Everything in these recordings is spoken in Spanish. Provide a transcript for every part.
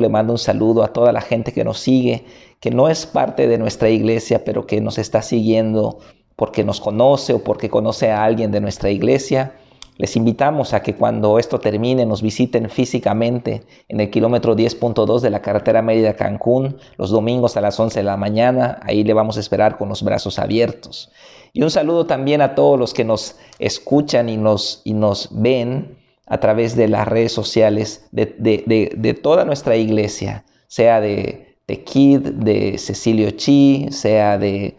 Le mando un saludo a toda la gente que nos sigue, que no es parte de nuestra iglesia, pero que nos está siguiendo porque nos conoce o porque conoce a alguien de nuestra iglesia. Les invitamos a que cuando esto termine nos visiten físicamente en el kilómetro 10.2 de la carretera Mérida-Cancún los domingos a las 11 de la mañana. Ahí le vamos a esperar con los brazos abiertos. Y un saludo también a todos los que nos escuchan y nos, y nos ven a través de las redes sociales de, toda nuestra iglesia, sea de, de Kid, de Cecilio Chi, sea de,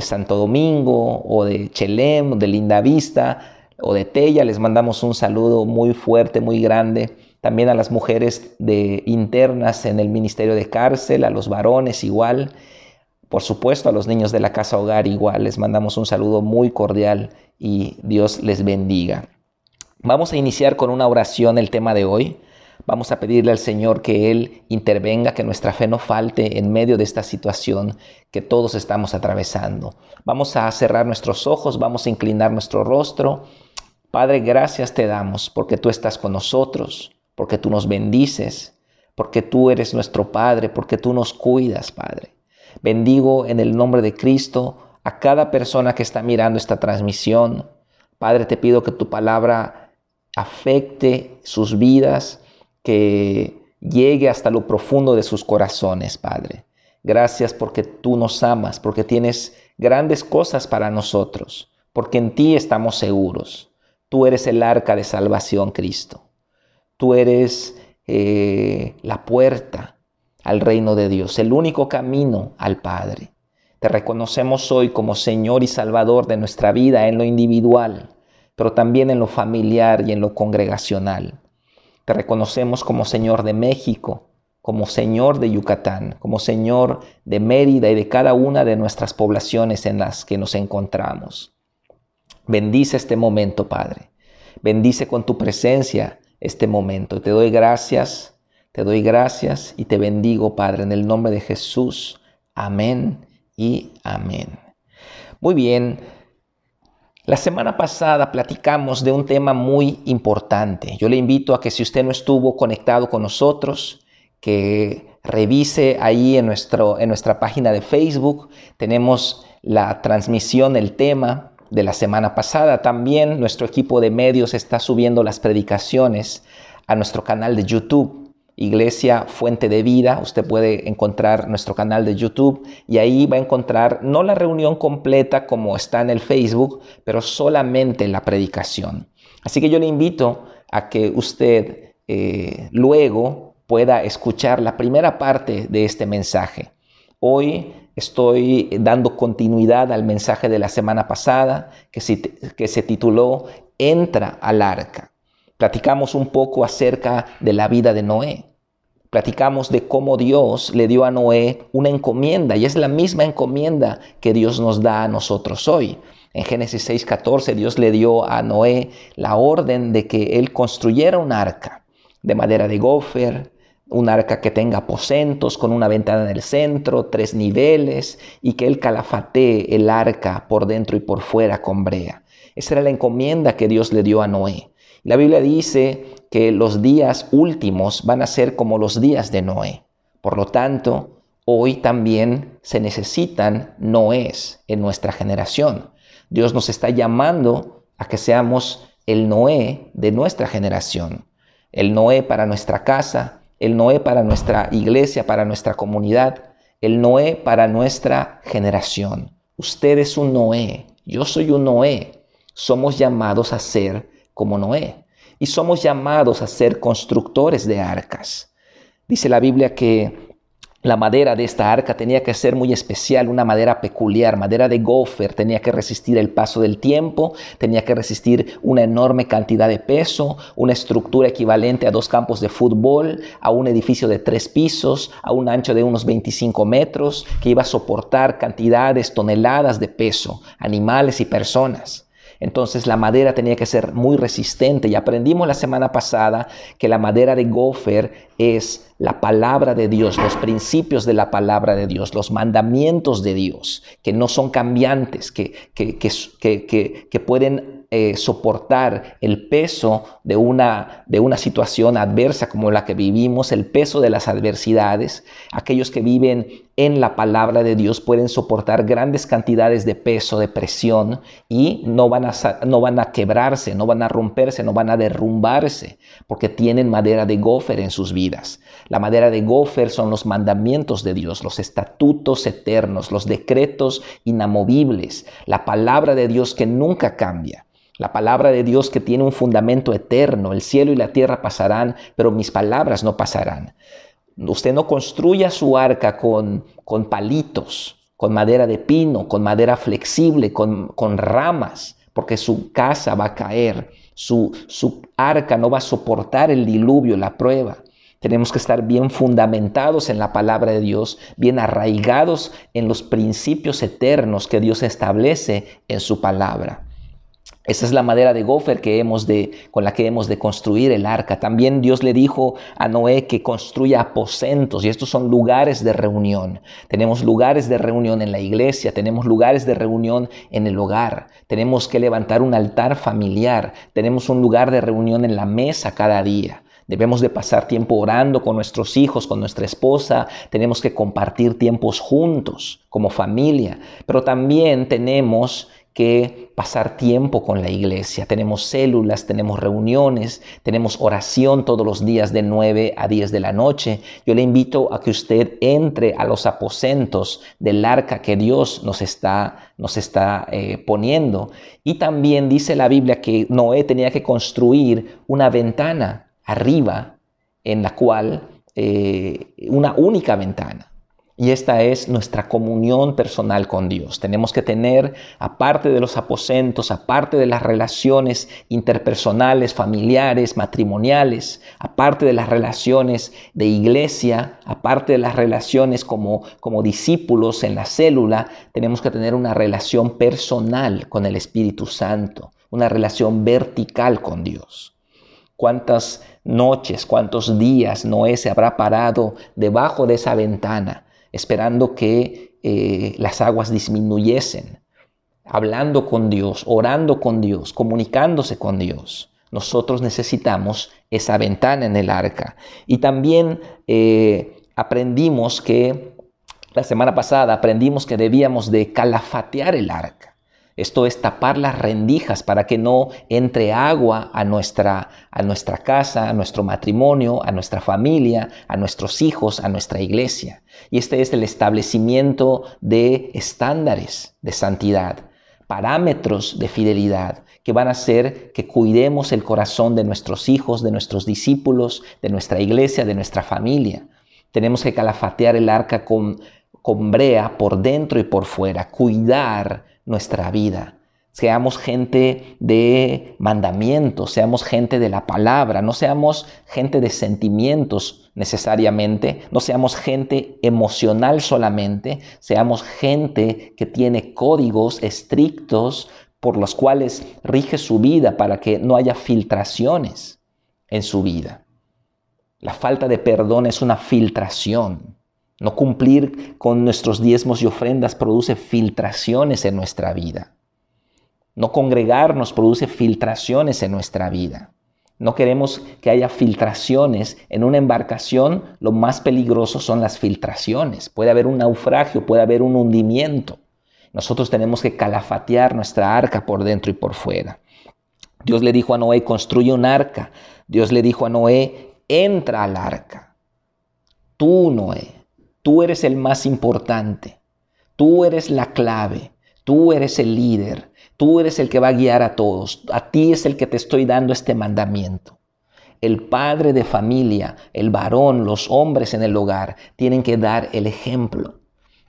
Santo Domingo o de Chelem, de Linda Vista o de Tella. Les mandamos un saludo muy fuerte, muy grande. También a las mujeres de internas en el Ministerio de Cárcel, a los varones igual. Por supuesto, a los niños de la casa hogar igual. Les mandamos un saludo muy cordial y Dios les bendiga. Vamos a iniciar con una oración el tema de hoy. Vamos a pedirle al Señor que Él intervenga, que nuestra fe no falte en medio de esta situación que todos estamos atravesando. Vamos a cerrar nuestros ojos, vamos a inclinar nuestro rostro. Padre, gracias te damos porque tú estás con nosotros, porque tú nos bendices, porque tú eres nuestro Padre, porque tú nos cuidas, Padre. Bendigo en el nombre de Cristo a cada persona que está mirando esta transmisión. Padre, te pido que tu palabra afecte sus vidas, que llegue hasta lo profundo de sus corazones, Padre. Gracias porque tú nos amas, porque tienes grandes cosas para nosotros, porque en ti estamos seguros. Tú eres el arca de salvación, Cristo. Tú eres eh, la puerta al reino de Dios, el único camino al Padre. Te reconocemos hoy como Señor y Salvador de nuestra vida en lo individual, pero también en lo familiar y en lo congregacional. Te reconocemos como Señor de México, como Señor de Yucatán, como Señor de Mérida y de cada una de nuestras poblaciones en las que nos encontramos. Bendice este momento, Padre. Bendice con tu presencia este momento. Te doy gracias, te doy gracias y te bendigo, Padre, en el nombre de Jesús. Amén y amén. Muy bien, la semana pasada platicamos de un tema muy importante. Yo le invito a que si usted no estuvo conectado con nosotros, que revise ahí en, nuestro, en nuestra página de Facebook. Tenemos la transmisión, el tema de la semana pasada. También nuestro equipo de medios está subiendo las predicaciones a nuestro canal de YouTube. Iglesia Fuente de Vida. Usted puede encontrar nuestro canal de YouTube y ahí va a encontrar no la reunión completa como está en el Facebook, pero solamente la predicación. Así que yo le invito a que usted eh, luego pueda escuchar la primera parte de este mensaje. Hoy estoy dando continuidad al mensaje de la semana pasada que que se tituló Entra al arca platicamos un poco acerca de la vida de Noé. Platicamos de cómo Dios le dio a Noé una encomienda y es la misma encomienda que Dios nos da a nosotros hoy. En Génesis 6:14 Dios le dio a Noé la orden de que él construyera un arca de madera de gofer, un arca que tenga aposentos con una ventana en el centro, tres niveles y que él calafatee el arca por dentro y por fuera con brea. Esa era la encomienda que Dios le dio a Noé. La Biblia dice que los días últimos van a ser como los días de Noé. Por lo tanto, hoy también se necesitan Noés en nuestra generación. Dios nos está llamando a que seamos el Noé de nuestra generación. El Noé para nuestra casa, el Noé para nuestra iglesia, para nuestra comunidad, el Noé para nuestra generación. Usted es un Noé, yo soy un Noé. Somos llamados a ser como Noé. Y somos llamados a ser constructores de arcas. Dice la Biblia que la madera de esta arca tenía que ser muy especial, una madera peculiar, madera de gofer, tenía que resistir el paso del tiempo, tenía que resistir una enorme cantidad de peso, una estructura equivalente a dos campos de fútbol, a un edificio de tres pisos, a un ancho de unos 25 metros, que iba a soportar cantidades, toneladas de peso, animales y personas. Entonces la madera tenía que ser muy resistente y aprendimos la semana pasada que la madera de gofer es la palabra de Dios, los principios de la palabra de Dios, los mandamientos de Dios, que no son cambiantes, que, que, que, pueden eh, soportar el peso de una, de una situación adversa como la que vivimos, el peso de las adversidades. Aquellos que viven en la palabra de Dios pueden soportar grandes cantidades de peso, de presión y no van, a, no van a quebrarse, no van a romperse, no van a derrumbarse, porque tienen madera de gofer en sus vidas. La madera de gofer son los mandamientos de Dios, los estatutos eternos, los decretos inamovibles, la palabra de Dios que nunca cambia. La palabra de Dios que tiene un fundamento eterno, el cielo y la tierra pasarán, pero mis palabras no pasarán. Usted no construya su arca con, con palitos, con madera de pino, con madera flexible, con, con ramas, porque su casa va a caer, su, su arca no va a soportar el diluvio, la prueba. Tenemos que estar bien fundamentados en la palabra de Dios, bien arraigados en los principios eternos que Dios establece en su palabra. Esa es la madera de gofer que hemos de, con la que hemos de construir el arca. También Dios le dijo a Noé que construya aposentos y estos son lugares de reunión. Tenemos lugares de reunión en la iglesia, tenemos lugares de reunión en el hogar, tenemos que levantar un altar familiar, tenemos un lugar de reunión en la mesa cada día. Debemos de pasar tiempo orando con nuestros hijos, con nuestra esposa. Tenemos que compartir tiempos juntos como familia. Pero también tenemos que pasar tiempo con la iglesia. Tenemos células, tenemos reuniones, tenemos oración todos los días de 9 a 10 de la noche. Yo le invito a que usted entre a los aposentos del arca que Dios nos está, nos está eh, poniendo. Y también dice la Biblia que Noé tenía que construir una ventana arriba en la cual, eh, una única ventana y esta es nuestra comunión personal con Dios. Tenemos que tener, aparte de los aposentos, aparte de las relaciones interpersonales, familiares, matrimoniales, aparte de las relaciones de iglesia, aparte de las relaciones como, como discípulos en la célula, tenemos que tener una relación personal con el Espíritu Santo, una relación vertical con Dios. ¿Cuántas noches, cuántos días Noé se habrá parado debajo de esa ventana? Esperando que eh, las aguas disminuyesen, hablando con Dios, orando con Dios, comunicándose con Dios. Nosotros necesitamos esa ventana en el arca. Y también eh, aprendimos que, la semana pasada aprendimos que debíamos de calafatear el arca. Esto es tapar las rendijas para que no entre agua a nuestra, a nuestra casa, a nuestro matrimonio, a nuestra familia, a nuestros hijos, a nuestra iglesia. Y este es el establecimiento de estándares de santidad, parámetros de fidelidad que van a hacer que cuidemos el corazón de nuestros hijos, de nuestros discípulos, de nuestra iglesia, de nuestra familia. Tenemos que calafatear el arca con, con brea por dentro y por fuera, cuidar nuestra vida. Seamos gente de mandamientos, seamos gente de la palabra, no seamos gente de sentimientos necesariamente, no seamos gente emocional solamente, seamos gente que tiene códigos estrictos por los cuales rige su vida para que no haya filtraciones en su vida. La falta de perdón es una filtración. No cumplir con nuestros diezmos y ofrendas produce filtraciones en nuestra vida. No congregarnos produce filtraciones en nuestra vida. No queremos que haya filtraciones. En una embarcación lo más peligroso son las filtraciones. Puede haber un naufragio, puede haber un hundimiento. Nosotros tenemos que calafatear nuestra arca por dentro y por fuera. Dios le dijo a Noé, construye un arca. Dios le dijo a Noé, entra al arca. Tú, Noé, Tú eres el más importante. Tú eres la clave. Tú eres el líder. Tú eres el que va a guiar a todos. A ti es el que te estoy dando este mandamiento. El padre de familia, el varón, los hombres en el hogar tienen que dar el ejemplo.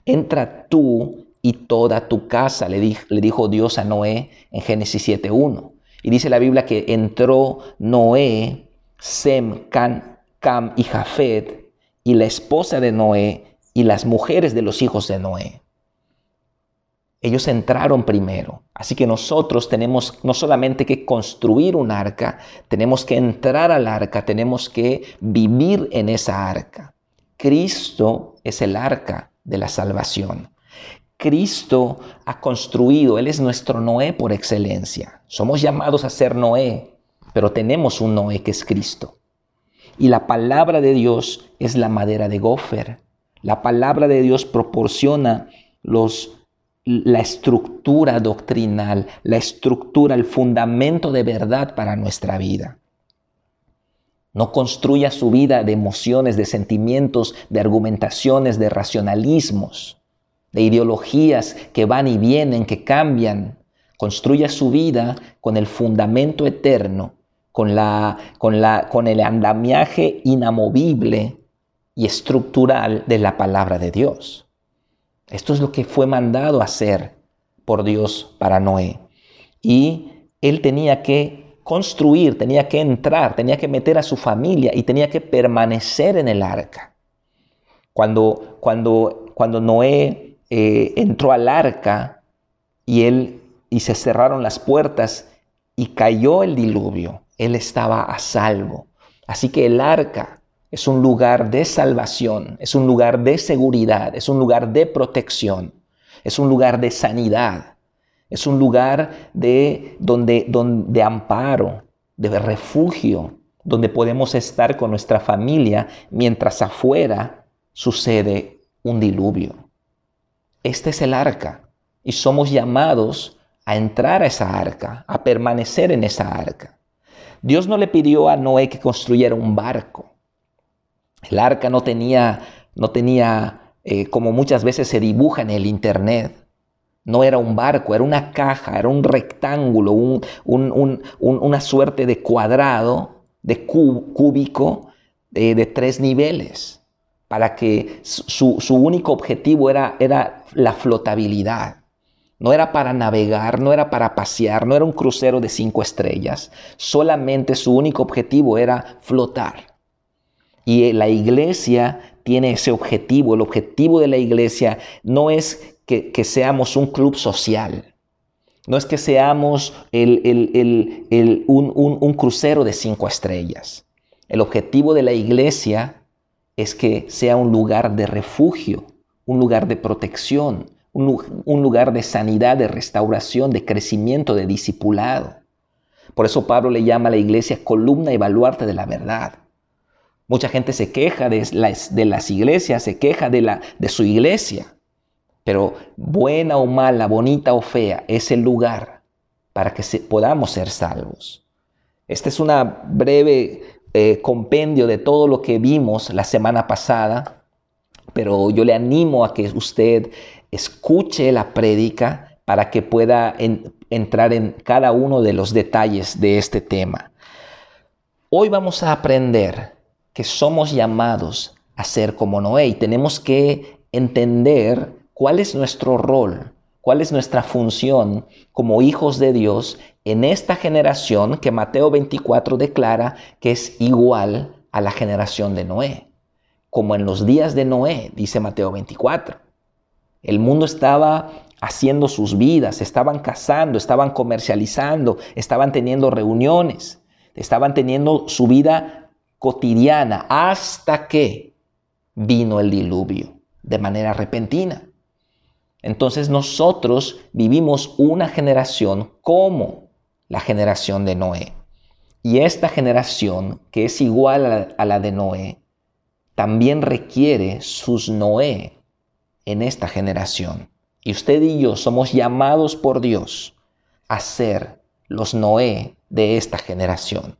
Entra tú y toda tu casa, le, dijo Dios a Noé en Génesis 7.1. Y dice la Biblia que entró Noé, Sem, Can, Cam y Jafet y la esposa de Noé y las mujeres de los hijos de Noé. Ellos entraron primero. Así que nosotros tenemos no solamente que construir un arca, tenemos que entrar al arca, tenemos que vivir en esa arca. Cristo es el arca de la salvación. Cristo ha construido, Él es nuestro Noé por excelencia. Somos llamados a ser Noé, pero tenemos un Noé que es Cristo. Y la palabra de Dios es la madera de gofer. La palabra de Dios proporciona los, la estructura doctrinal, la estructura, el fundamento de verdad para nuestra vida. No construya su vida de emociones, de sentimientos, de argumentaciones, de racionalismos, de ideologías que van y vienen, que cambian. Construya su vida con el fundamento eterno, con, la, con, la, con el andamiaje inamovible y estructural de la palabra de Dios. Esto es lo que fue mandado hacer por Dios para Noé. Y él tenía que construir, tenía que entrar, tenía que meter a su familia y tenía que permanecer en el arca. Cuando, cuando, cuando Noé eh, entró al arca y él y se cerraron las puertas y cayó el diluvio, él estaba a salvo. Así que el arca es un lugar de salvación, es un lugar de seguridad, es un lugar de protección, es un lugar de sanidad. Es un lugar de, donde, donde, amparo, de refugio, donde podemos estar con nuestra familia mientras afuera sucede un diluvio. Este es el arca y somos llamados a entrar a esa arca, a permanecer en esa arca. Dios no le pidió a Noé que construyera un barco. El arca no tenía, no tenía eh, como muchas veces se dibuja en el Internet, no era un barco, era una caja, era un rectángulo, una suerte de cuadrado, de cúbico, de, tres niveles, para que su, único objetivo era, era la flotabilidad. No era para navegar, no era para pasear, no era un crucero de cinco estrellas. Solamente su único objetivo era flotar. Y la iglesia tiene ese objetivo. El objetivo de la iglesia no es que, seamos un club social. No es que seamos un, crucero de cinco estrellas. El objetivo de la iglesia es que sea un lugar de refugio, un lugar de protección, un, un, lugar de sanidad, de restauración, de crecimiento, de discipulado. Por eso Pablo le llama a la iglesia columna y baluarte de la verdad. Mucha gente se queja de las, iglesias, se queja de, su iglesia. Pero buena o mala, bonita o fea, es el lugar para que podamos ser salvos. Este es una breve eh, compendio de todo lo que vimos la semana pasada, pero yo le animo a que usted escuche la prédica para que pueda entrar en cada uno de los detalles de este tema. Hoy vamos a aprender que somos llamados a ser como Noé y tenemos que entender cuál es nuestro rol, cuál es nuestra función como hijos de Dios en esta generación que Mateo 24 declara que es igual a la generación de Noé, como en los días de Noé, dice Mateo 24. El mundo estaba haciendo sus vidas, estaban casando, estaban comercializando, estaban teniendo reuniones, estaban teniendo su vida cotidiana hasta que vino el diluvio de manera repentina. Entonces nosotros vivimos una generación como la generación de Noé. Y esta generación, que es igual a la de Noé, también requiere sus Noé en esta generación. Y usted y yo somos llamados por Dios a ser los Noé de esta generación.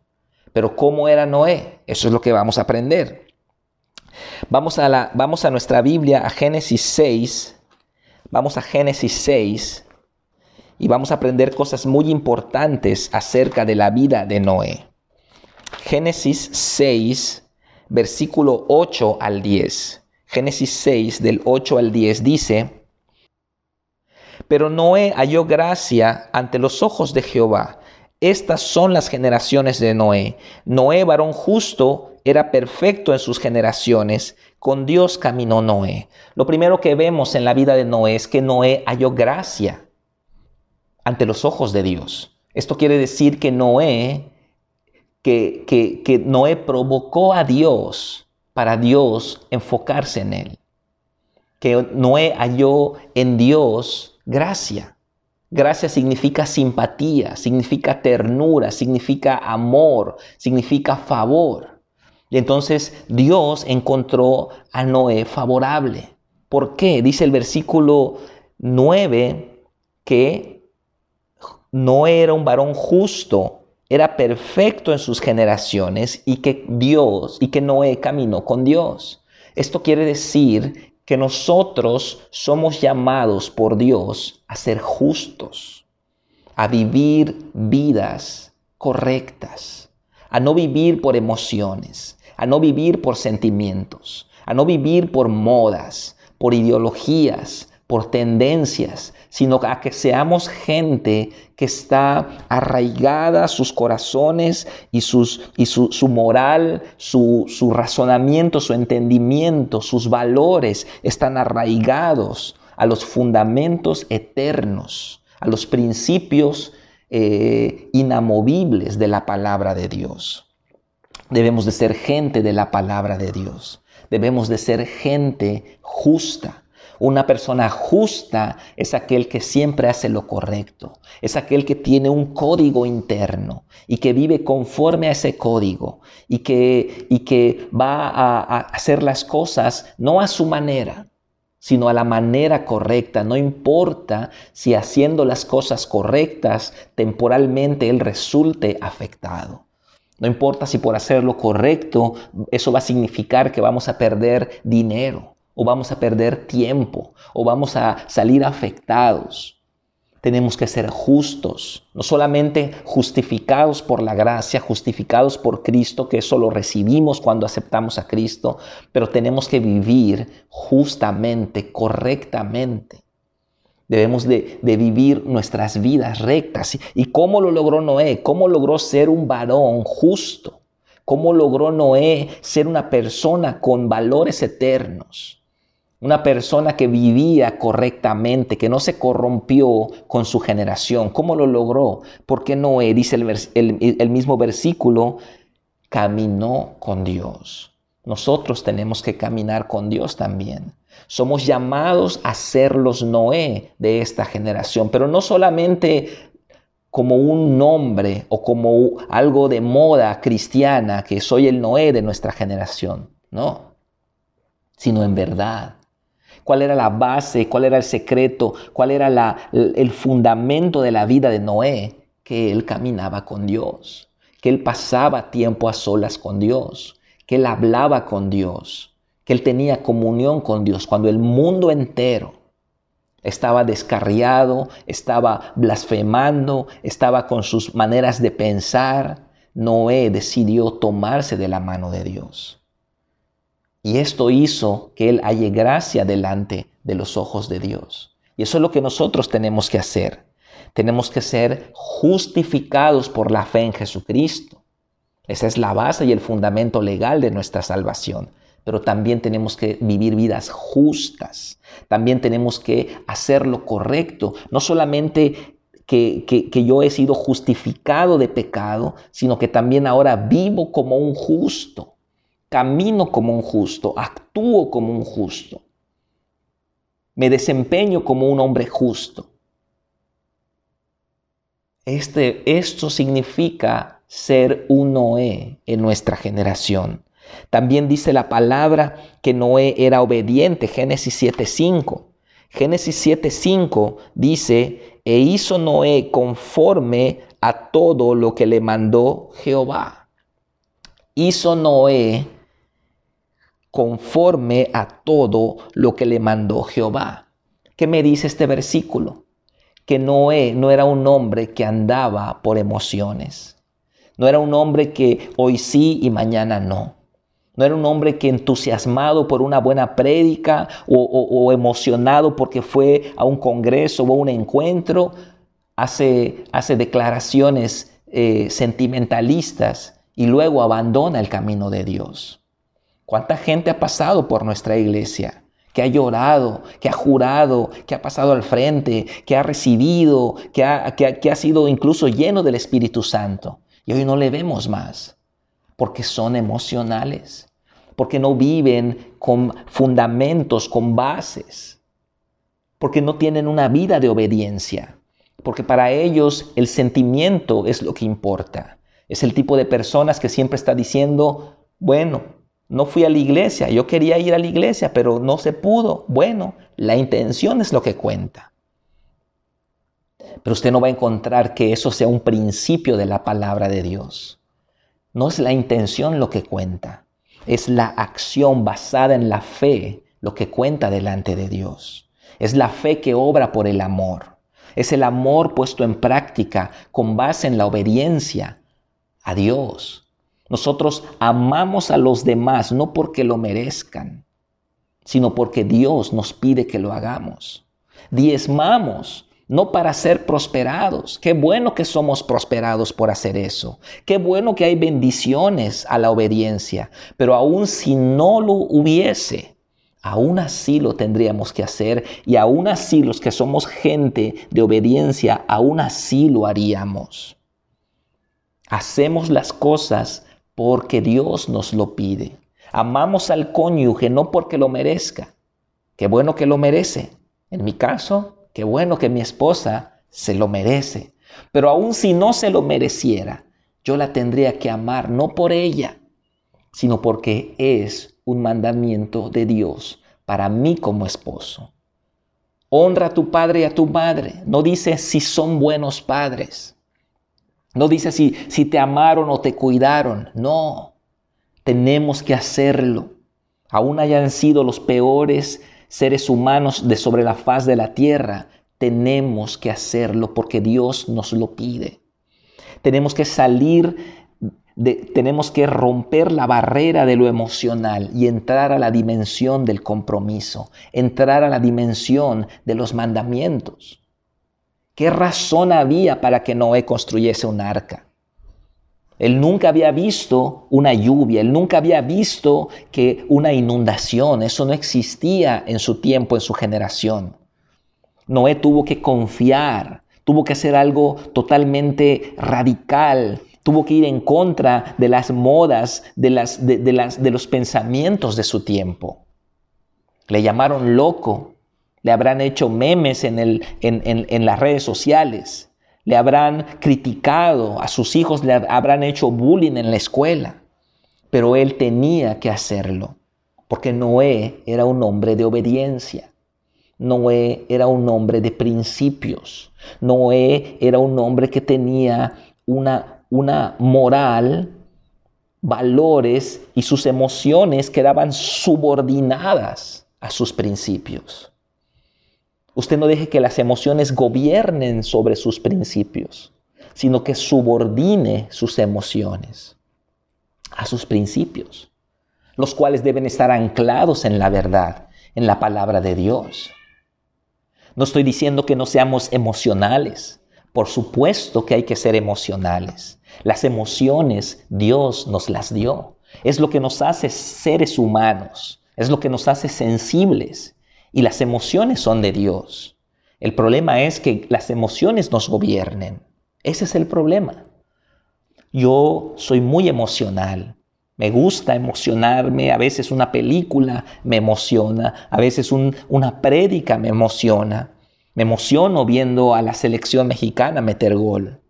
Pero ¿cómo era Noé? Eso es lo que vamos a aprender. Vamos a, la, vamos a nuestra Biblia, a Génesis 6, Vamos a Génesis 6 y vamos a aprender cosas muy importantes acerca de la vida de Noé. Génesis 6, versículo 8 al 10. Génesis 6 del 8 al 10 dice, Pero Noé halló gracia ante los ojos de Jehová. Estas son las generaciones de Noé. Noé, varón justo, era perfecto en sus generaciones, con Dios caminó Noé. Lo primero que vemos en la vida de Noé es que Noé halló gracia ante los ojos de Dios. Esto quiere decir que Noé, que, que, Noé provocó a Dios para Dios enfocarse en él. que Noé halló en Dios gracia. Gracia significa simpatía, significa ternura, significa amor, significa favor. Y entonces Dios encontró a Noé favorable. ¿Por qué? Dice el versículo 9 que Noé era un varón justo, era perfecto en sus generaciones y que Dios y que Noé caminó con Dios. Esto quiere decir que nosotros somos llamados por Dios a ser justos, a vivir vidas correctas, a no vivir por emociones, a no vivir por sentimientos, a no vivir por modas, por ideologías, por tendencias, sino a que seamos gente que está arraigada sus corazones y, sus, y su, moral, su, su razonamiento, su entendimiento, sus valores están arraigados a los fundamentos eternos, a los principios eh, inamovibles de la palabra de Dios. Debemos de ser gente de la palabra de Dios. Debemos de ser gente justa una persona justa es aquel que siempre hace lo correcto, es aquel que tiene un código interno y que vive conforme a ese código y que, y que va a, hacer las cosas no a su manera, sino a la manera correcta. No importa si haciendo las cosas correctas temporalmente él resulte afectado. No importa si por hacer lo correcto eso va a significar que vamos a perder dinero o vamos a perder tiempo, o vamos a salir afectados. Tenemos que ser justos, no solamente justificados por la gracia, justificados por Cristo, que eso lo recibimos cuando aceptamos a Cristo, pero tenemos que vivir justamente, correctamente. Debemos de, vivir nuestras vidas rectas. ¿Y cómo lo logró Noé? ¿Cómo logró ser un varón justo? ¿Cómo logró Noé ser una persona con valores eternos? Una persona que vivía correctamente, que no se corrompió con su generación. ¿Cómo lo logró? Porque Noé, dice el, mismo versículo, caminó con Dios. Nosotros tenemos que caminar con Dios también. Somos llamados a ser los Noé de esta generación, pero no solamente como un nombre o como algo de moda cristiana, que soy el Noé de nuestra generación, no, sino en verdad cuál era la base, cuál era el secreto, cuál era el fundamento de la vida de Noé, que él caminaba con Dios, que él pasaba tiempo a solas con Dios, que él hablaba con Dios, que él tenía comunión con Dios, cuando el mundo entero estaba descarriado, estaba blasfemando, estaba con sus maneras de pensar, Noé decidió tomarse de la mano de Dios. Y esto hizo que Él halle gracia delante de los ojos de Dios. Y eso es lo que nosotros tenemos que hacer. Tenemos que ser justificados por la fe en Jesucristo. Esa es la base y el fundamento legal de nuestra salvación. Pero también tenemos que vivir vidas justas. También tenemos que hacer lo correcto. No solamente que, que, yo he sido justificado de pecado, sino que también ahora vivo como un justo camino como un justo, actúo como un justo, me desempeño como un hombre justo. Este, esto significa ser un Noé en nuestra generación. También dice la palabra que Noé era obediente, Génesis 7.5. Génesis 7.5 dice, e hizo Noé conforme a todo lo que le mandó Jehová. Hizo Noé conforme a todo lo que le mandó Jehová. ¿Qué me dice este versículo? Que Noé no era un hombre que andaba por emociones. No era un hombre que hoy sí y mañana no. No era un hombre que entusiasmado por una buena prédica o, emocionado porque fue a un congreso o a un encuentro, hace, hace declaraciones eh, sentimentalistas y luego abandona el camino de Dios. ¿Cuánta gente ha pasado por nuestra iglesia? que ha llorado, que ha jurado, que ha pasado al frente, que ha recibido, que ha, que sido incluso lleno del Espíritu Santo. Y hoy no le vemos más, porque son emocionales, porque no viven con fundamentos, con bases, porque no tienen una vida de obediencia, porque para ellos el sentimiento es lo que importa. Es el tipo de personas que siempre está diciendo, bueno, no fui a la iglesia, yo quería ir a la iglesia, pero no se pudo. Bueno, la intención es lo que cuenta. Pero usted no va a encontrar que eso sea un principio de la palabra de Dios. No es la intención lo que cuenta, es la acción basada en la fe lo que cuenta delante de Dios. Es la fe que obra por el amor. Es el amor puesto en práctica con base en la obediencia a Dios. Nosotros amamos a los demás no porque lo merezcan, sino porque Dios nos pide que lo hagamos. Diezmamos no para ser prosperados. Qué bueno que somos prosperados por hacer eso. Qué bueno que hay bendiciones a la obediencia. Pero aun si no lo hubiese, aún así lo tendríamos que hacer y aún así los que somos gente de obediencia, aún así lo haríamos. Hacemos las cosas porque Dios nos lo pide. Amamos al cónyuge no porque lo merezca. Qué bueno que lo merece. En mi caso, Qué bueno que mi esposa se lo merece. Pero aun si no se lo mereciera, yo la tendría que amar no por ella, sino porque es un mandamiento de Dios para mí como esposo. Honra a tu padre y a tu madre. No dice si son buenos padres. No dice si, si te amaron o te cuidaron. No, tenemos que hacerlo. Aún hayan sido los peores seres humanos de sobre la faz de la tierra, tenemos que hacerlo porque Dios nos lo pide. Tenemos que salir, de, tenemos que romper la barrera de lo emocional y entrar a la dimensión del compromiso, entrar a la dimensión de los mandamientos. ¿Qué razón había para que Noé construyese un arca? Él nunca había visto una lluvia, él nunca había visto que una inundación, eso no existía en su tiempo, en su generación. Noé tuvo que confiar, tuvo que hacer algo totalmente radical, tuvo que ir en contra de las modas, de, las, de, las, de los pensamientos de su tiempo. Le llamaron loco, le habrán hecho memes en, el, en, en las redes sociales le habrán criticado, a sus hijos le habrán hecho bullying en la escuela, pero él tenía que hacerlo, porque Noé era un hombre de obediencia. Noé era un hombre de principios. Noé era un hombre que tenía una, una moral, valores y sus emociones quedaban subordinadas a sus principios. Usted no deje que las emociones gobiernen sobre sus principios, sino que subordine sus emociones a sus principios, los cuales deben estar anclados en la verdad, en la palabra de Dios. No estoy diciendo que no seamos emocionales. Por supuesto que hay que ser emocionales. Las emociones Dios nos las dio. Es lo que nos hace seres humanos. Es lo que nos hace sensibles y las emociones son de Dios. El problema es que las emociones nos gobiernen. Ese es el problema. Yo soy muy emocional. Me gusta emocionarme. A veces una película me emociona. A veces una prédica me emociona. Me emociono viendo a la selección mexicana meter gol.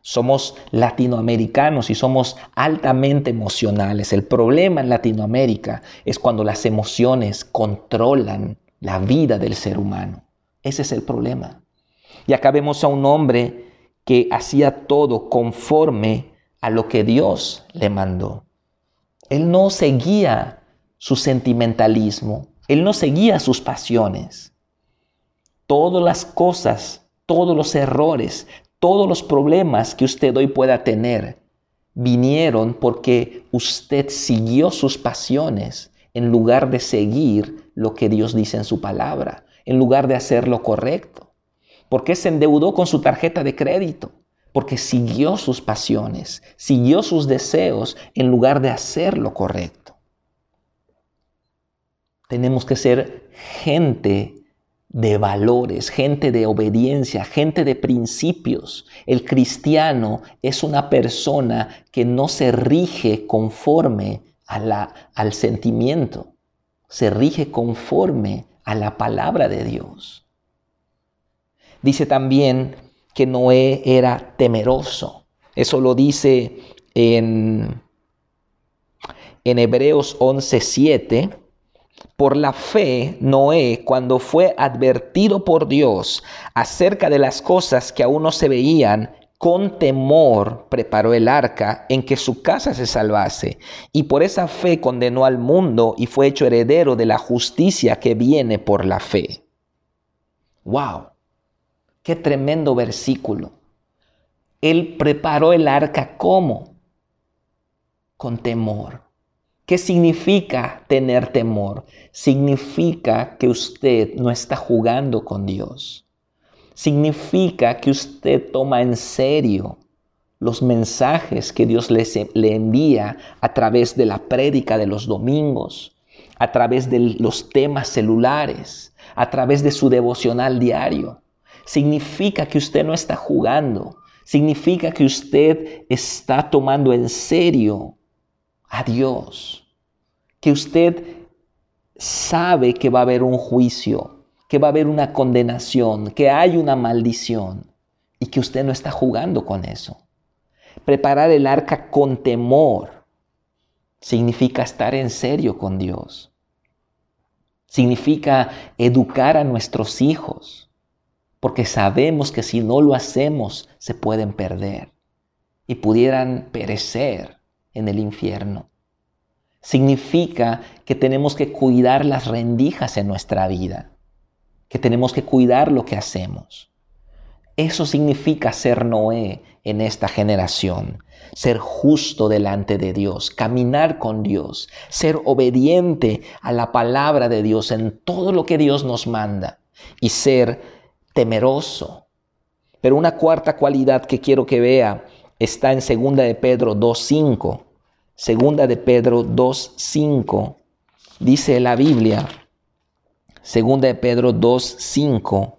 Somos latinoamericanos y somos altamente emocionales. El problema en Latinoamérica es cuando las emociones controlan la vida del ser humano. Ese es el problema. Y acá vemos a un hombre que hacía todo conforme a lo que Dios le mandó. Él no seguía su sentimentalismo, él no seguía sus pasiones. Todas las cosas, todos los errores, todos los problemas que usted hoy pueda tener vinieron porque usted siguió sus pasiones en lugar de seguir lo que Dios dice en su palabra, en lugar de hacer lo correcto. ¿Por qué se endeudó con su tarjeta de crédito? Porque siguió sus pasiones, siguió sus deseos en lugar de hacer lo correcto. Tenemos que ser gente de valores, gente de obediencia, gente de principios. El cristiano es una persona que no se rige conforme al sentimiento, se rige conforme a la palabra de Dios. Dice también que Noé era temeroso. Eso lo dice en, en Hebreos 11:7. Por la fe, Noé, cuando fue advertido por Dios acerca de las cosas que aún no se veían, con temor preparó el arca en que su casa se salvase, y por esa fe condenó al mundo y fue hecho heredero de la justicia que viene por la fe. ¡Wow! ¡Qué tremendo versículo! Él preparó el arca como? Con temor. ¿Qué significa tener temor? Significa que usted no está jugando con Dios significa que usted toma en serio los mensajes que Dios le, le envía a través de la prédica de los domingos, a través de los temas celulares, a través de su devocional diario. Significa que usted no está jugando, significa que usted está tomando en serio a Dios, que usted sabe que va a haber un juicio, que va a haber una condenación, que hay una maldición y que usted no está jugando con eso. Preparar el arca con temor significa estar en serio con Dios. Significa educar a nuestros hijos, porque sabemos que si no lo hacemos se pueden perder y pudieran perecer en el infierno. Significa que tenemos que cuidar las rendijas en nuestra vida que tenemos que cuidar lo que hacemos. Eso significa ser Noé en esta generación, ser justo delante de Dios, caminar con Dios, ser obediente a la palabra de Dios en todo lo que Dios nos manda y ser temeroso. Pero una cuarta cualidad que quiero que vea está en segunda de Pedro 2:5. Segunda de Pedro 2:5 dice la Biblia, Segunda de Pedro 2, 5.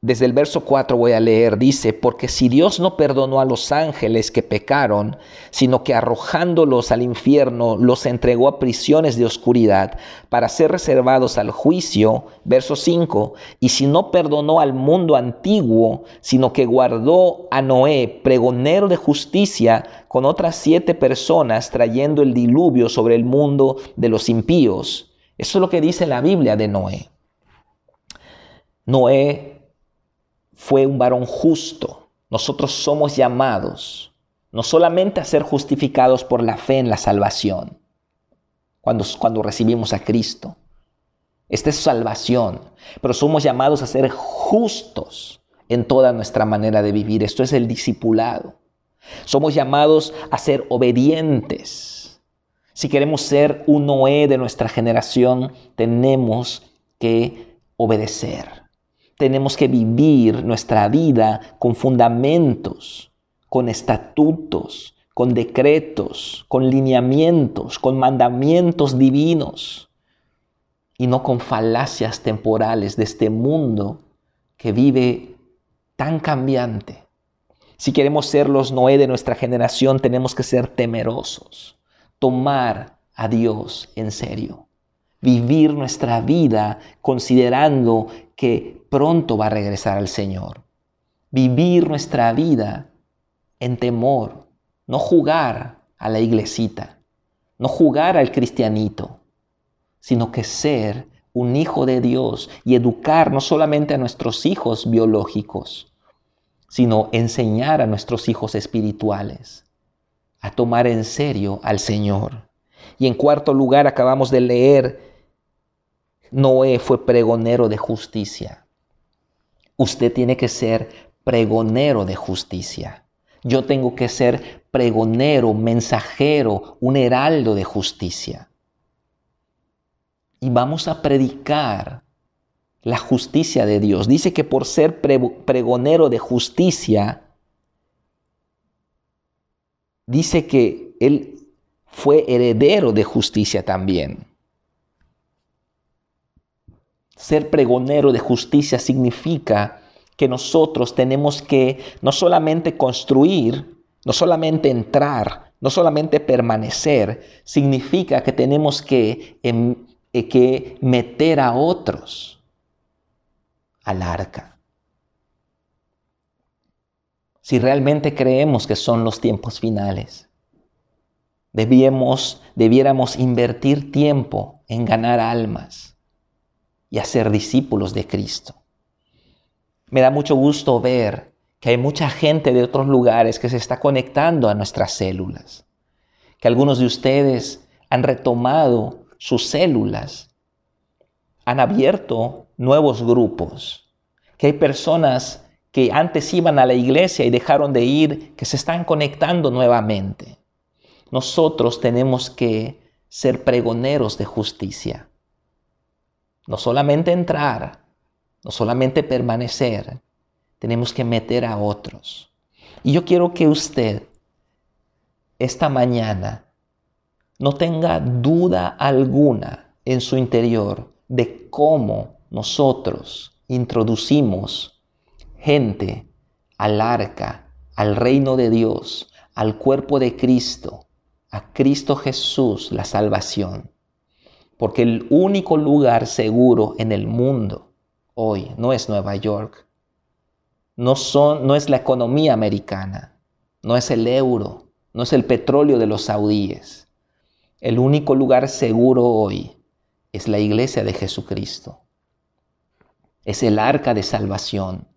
Desde el verso 4 voy a leer, dice, porque si Dios no perdonó a los ángeles que pecaron, sino que arrojándolos al infierno los entregó a prisiones de oscuridad para ser reservados al juicio, verso 5, y si no perdonó al mundo antiguo, sino que guardó a Noé, pregonero de justicia, con otras siete personas, trayendo el diluvio sobre el mundo de los impíos, eso es lo que dice la Biblia de Noé. Noé fue un varón justo. Nosotros somos llamados no solamente a ser justificados por la fe en la salvación, cuando, cuando recibimos a Cristo. Esta es salvación, pero somos llamados a ser justos en toda nuestra manera de vivir. Esto es el discipulado. Somos llamados a ser obedientes si queremos ser un Noé de nuestra generación, tenemos que obedecer. Tenemos que vivir nuestra vida con fundamentos, con estatutos, con decretos, con lineamientos, con mandamientos divinos y no con falacias temporales de este mundo que vive tan cambiante. Si queremos ser los Noé de nuestra generación, tenemos que ser temerosos tomar a Dios en serio. Vivir nuestra vida considerando que pronto va a regresar al Señor. Vivir nuestra vida en temor. No jugar a la iglesita. No jugar al cristianito. Sino que ser un hijo de Dios y educar no solamente a nuestros hijos biológicos, sino enseñar a nuestros hijos espirituales a tomar en serio al Señor. Y en cuarto lugar, acabamos de leer, Noé fue pregonero de justicia. Usted tiene que ser pregonero de justicia. Yo tengo que ser pregonero, mensajero, un heraldo de justicia. Y vamos a predicar la justicia de Dios. Dice que por ser pregonero de justicia, dice que él fue heredero de justicia también. Ser pregonero de justicia significa que nosotros tenemos que no solamente construir, no solamente entrar no solamente permanecer, significa que tenemos que, em, eh, que meter a otros al arca. Si realmente creemos que son los tiempos finales, debíamos, debiéramos invertir tiempo en ganar almas y hacer discípulos de Cristo. Me da mucho gusto ver que hay mucha gente de otros lugares que se está conectando a nuestras células, que algunos de ustedes han retomado sus células, han abierto nuevos grupos, que hay personas que antes iban a la iglesia y dejaron de ir, que se están conectando nuevamente. Nosotros tenemos que ser pregoneros de justicia. No solamente entrar, no solamente permanecer, tenemos que meter a otros. Y yo quiero que usted esta mañana no tenga duda alguna en su interior de cómo nosotros introducimos gente al arca, al reino de Dios, al cuerpo de Cristo, a Cristo Jesús, la salvación. Porque el único lugar seguro en el mundo hoy no es Nueva York, no, son, no es la economía americana, no es el euro, no es el petróleo de los saudíes. El único lugar seguro hoy es la iglesia de Jesucristo. Es el arca de salvación.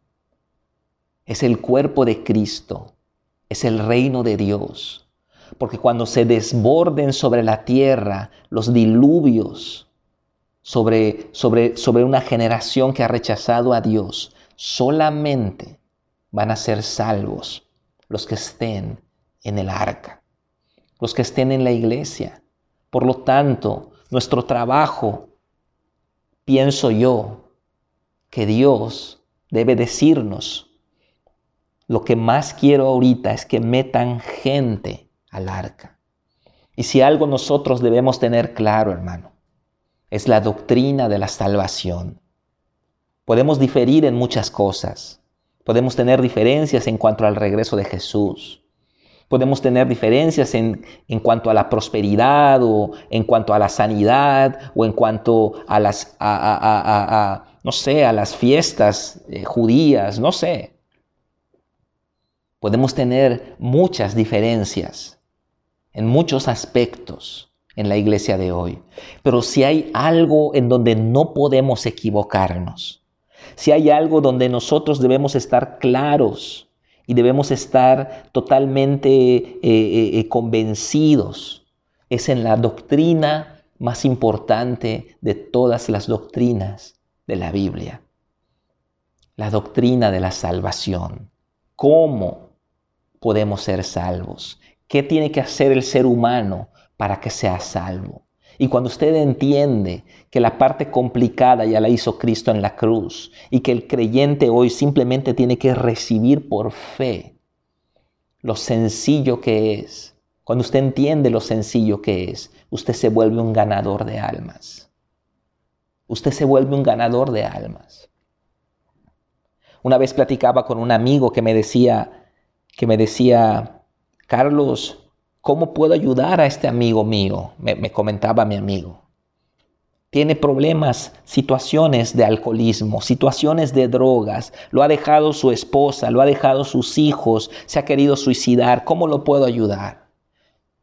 Es el cuerpo de Cristo. Es el reino de Dios. Porque cuando se desborden sobre la tierra los diluvios, sobre, sobre, sobre una generación que ha rechazado a Dios, solamente van a ser salvos los que estén en el arca, los que estén en la iglesia. Por lo tanto, nuestro trabajo, pienso yo, que Dios debe decirnos, lo que más quiero ahorita es que metan gente al arca. Y si algo nosotros debemos tener claro, hermano, es la doctrina de la salvación. Podemos diferir en muchas cosas. Podemos tener diferencias en cuanto al regreso de Jesús. Podemos tener diferencias en, en, cuanto a la prosperidad o en cuanto a la sanidad o en cuanto a las, a, no sé, a las fiestas eh, judías, no sé. Podemos tener muchas diferencias en muchos aspectos en la iglesia de hoy. Pero si hay algo en donde no podemos equivocarnos, si hay algo donde nosotros debemos estar claros y debemos estar totalmente eh, eh, eh, convencidos, es en la doctrina más importante de todas las doctrinas de la Biblia. La doctrina de la salvación. ¿Cómo podemos ser salvos? ¿Qué tiene que hacer el ser humano para que sea salvo. Y cuando usted entiende que la parte complicada ya la hizo Cristo en la cruz y que el creyente hoy simplemente tiene que recibir por fe lo sencillo que es, cuando usted entiende lo sencillo que es, usted se vuelve un ganador de almas. Usted se vuelve un ganador de almas. Una vez platicaba con un amigo que me decía, que me decía, Carlos, ¿Cómo puedo ayudar a este amigo mío? Me, comentaba mi amigo. Tiene problemas, situaciones de alcoholismo, situaciones de drogas, lo ha dejado su esposa, lo ha dejado sus hijos, se ha querido suicidar. ¿Cómo lo puedo ayudar?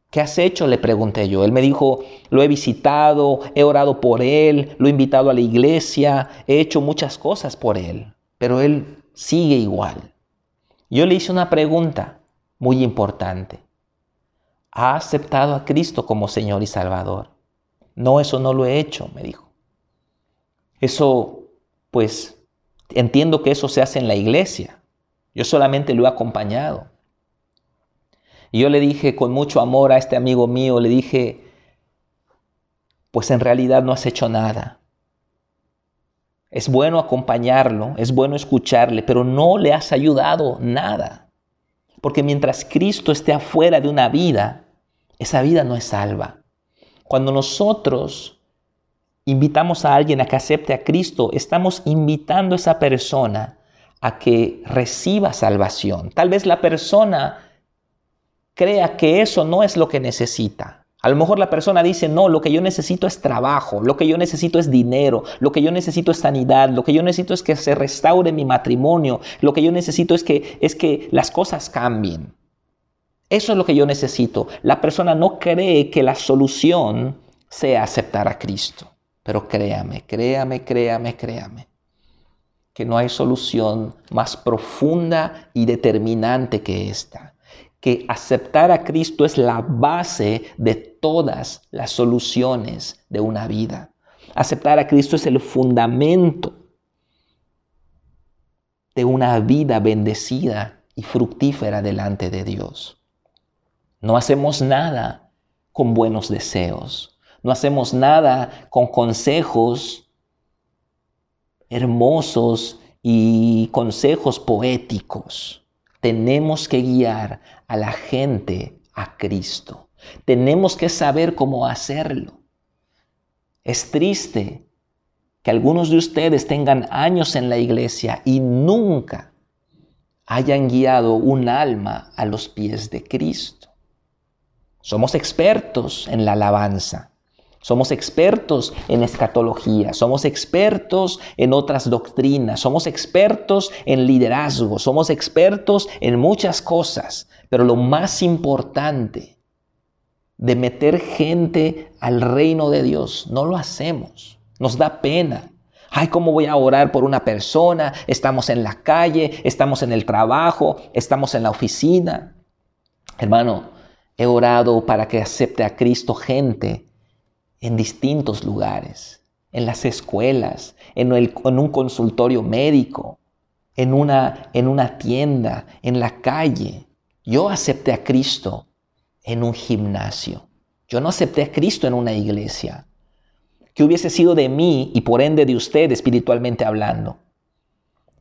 ¿Qué has hecho? Le pregunté yo. Él me dijo, lo he visitado, he orado por él, lo he invitado a la iglesia, he hecho muchas cosas por él, pero él sigue igual. Yo le hice una pregunta muy importante ha aceptado a Cristo como Señor y Salvador. No, eso no lo he hecho, me dijo. Eso, pues, entiendo que eso se hace en la iglesia. Yo solamente lo he acompañado. Y yo le dije con mucho amor a este amigo mío, le dije, pues en realidad no has hecho nada. Es bueno acompañarlo, es bueno escucharle, pero no le has ayudado nada. Porque mientras Cristo esté afuera de una vida, esa vida no es salva. Cuando nosotros invitamos a alguien a que acepte a Cristo, estamos invitando a esa persona a que reciba salvación. Tal vez la persona crea que eso no es lo que necesita. A lo mejor la persona dice, no, lo que yo necesito es trabajo, lo que yo necesito es dinero, lo que yo necesito es sanidad, lo que yo necesito es que se restaure mi matrimonio, lo que yo necesito es que, es que las cosas cambien. Eso es lo que yo necesito. La persona no cree que la solución sea aceptar a Cristo. Pero créame, créame, créame, créame, que no hay solución más profunda y determinante que esta. Que aceptar a Cristo es la base de todas las soluciones de una vida. Aceptar a Cristo es el fundamento de una vida bendecida y fructífera delante de Dios. No hacemos nada con buenos deseos. No hacemos nada con consejos hermosos y consejos poéticos. Tenemos que guiar a la gente a Cristo. Tenemos que saber cómo hacerlo. Es triste que algunos de ustedes tengan años en la iglesia y nunca hayan guiado un alma a los pies de Cristo. Somos expertos en la alabanza. Somos expertos en escatología, somos expertos en otras doctrinas, somos expertos en liderazgo, somos expertos en muchas cosas, pero lo más importante de meter gente al reino de Dios, no lo hacemos, nos da pena. Ay, ¿cómo voy a orar por una persona? Estamos en la calle, estamos en el trabajo, estamos en la oficina. Hermano, he orado para que acepte a Cristo gente en distintos lugares, en las escuelas, en, un consultorio médico, en una, en una tienda, en la calle. Yo acepté a Cristo en un gimnasio. Yo no acepté a Cristo en una iglesia. ¿Qué hubiese sido de mí y por ende de usted espiritualmente hablando?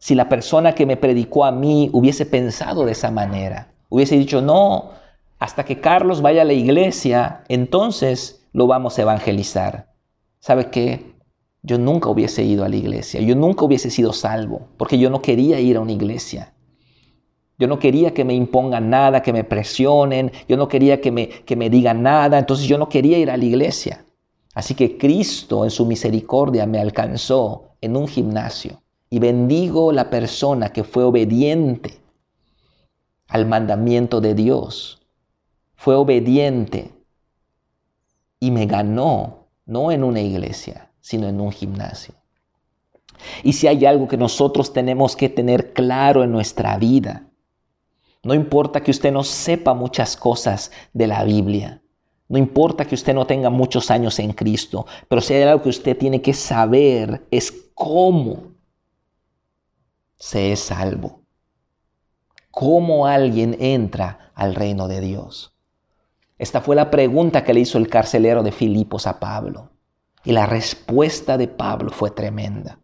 Si la persona que me predicó a mí hubiese pensado de esa manera, hubiese dicho, no, hasta que Carlos vaya a la iglesia, entonces lo vamos a evangelizar. ¿Sabe qué? Yo nunca hubiese ido a la iglesia, yo nunca hubiese sido salvo, porque yo no quería ir a una iglesia. Yo no quería que me impongan nada, que me presionen, yo no quería que me, que me digan nada, entonces yo no quería ir a la iglesia. Así que Cristo en su misericordia me alcanzó en un gimnasio y bendigo la persona que fue obediente al mandamiento de Dios, fue obediente y me ganó, no en una iglesia, sino en un gimnasio. Y si hay algo que nosotros tenemos que tener claro en nuestra vida, no importa que usted no sepa muchas cosas de la Biblia, no importa que usted no tenga muchos años en Cristo, pero si hay algo que usted tiene que saber es cómo se es salvo. Cómo alguien entra al reino de Dios. Esta fue la pregunta que le hizo el carcelero de Filipos a Pablo. Y la respuesta de Pablo fue tremenda.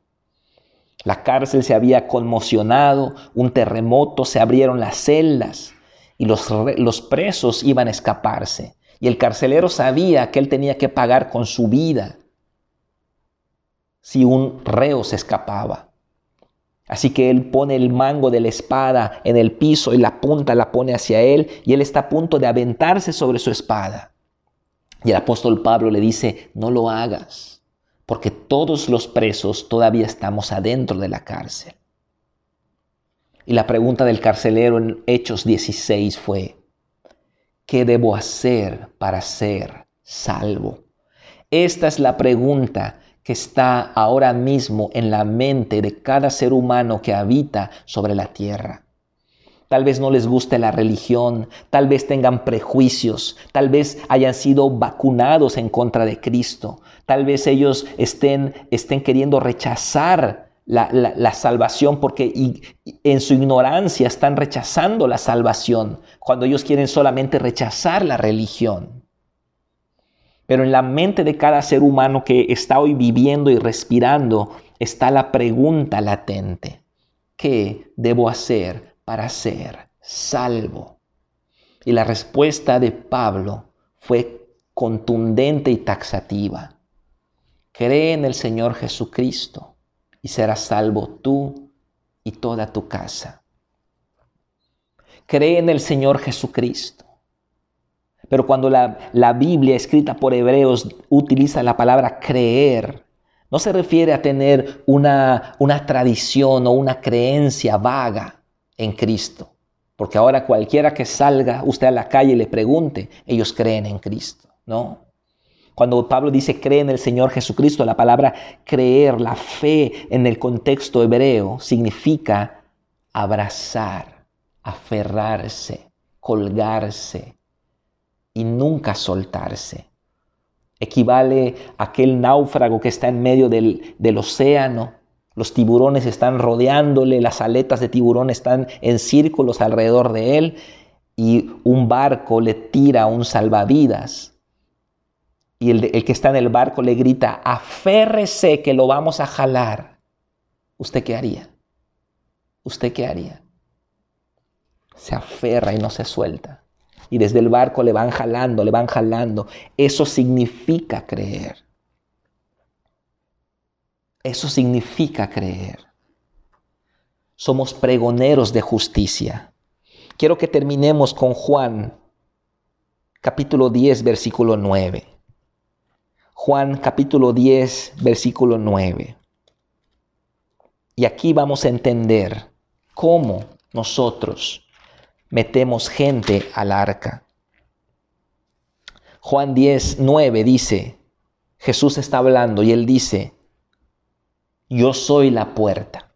La cárcel se había conmocionado, un terremoto, se abrieron las celdas y los, los, presos iban a escaparse. Y el carcelero sabía que él tenía que pagar con su vida si un reo se escapaba. Así que él pone el mango de la espada en el piso y la punta la pone hacia él y él está a punto de aventarse sobre su espada. Y el apóstol Pablo le dice, no lo hagas, porque todos los presos todavía estamos adentro de la cárcel. Y la pregunta del carcelero en Hechos 16 fue, ¿qué debo hacer para ser salvo? Esta es la pregunta que está ahora mismo en la mente de cada ser humano que habita sobre la tierra. Tal vez no les guste la religión, tal vez tengan prejuicios, tal vez hayan sido vacunados en contra de Cristo, tal vez ellos estén, estén queriendo rechazar la, la, salvación porque en su ignorancia están rechazando la salvación cuando ellos quieren solamente rechazar la religión. Pero en la mente de cada ser humano que está hoy viviendo y respirando está la pregunta latente. ¿Qué debo hacer para ser salvo? Y la respuesta de Pablo fue contundente y taxativa. Cree en el Señor Jesucristo y serás salvo tú y toda tu casa. Cree en el Señor Jesucristo Pero cuando la, la, Biblia escrita por hebreos utiliza la palabra creer, no se refiere a tener una, una tradición o una creencia vaga en Cristo. Porque ahora cualquiera que salga usted a la calle y le pregunte, ellos creen en Cristo, ¿no? Cuando Pablo dice cree en el Señor Jesucristo, la palabra creer, la fe en el contexto hebreo significa abrazar, aferrarse, colgarse y nunca soltarse. Equivale a aquel náufrago que está en medio del, del océano los tiburones están rodeándole, las aletas de tiburón están en círculos alrededor de él y un barco le tira un salvavidas. Y el, que está en el barco le grita, aférrese que lo vamos a jalar. ¿Usted qué haría? ¿Usted qué haría? Se aferra y no se suelta. Y desde el barco le van jalando, le van jalando. Eso significa creer. Eso significa creer. Somos pregoneros de justicia. Quiero que terminemos con Juan capítulo 10, versículo 9. Juan capítulo 10, versículo 9. Y aquí vamos a entender cómo nosotros metemos gente al arca. Juan 10, 9 dice, Jesús está hablando y él dice, yo soy la puerta.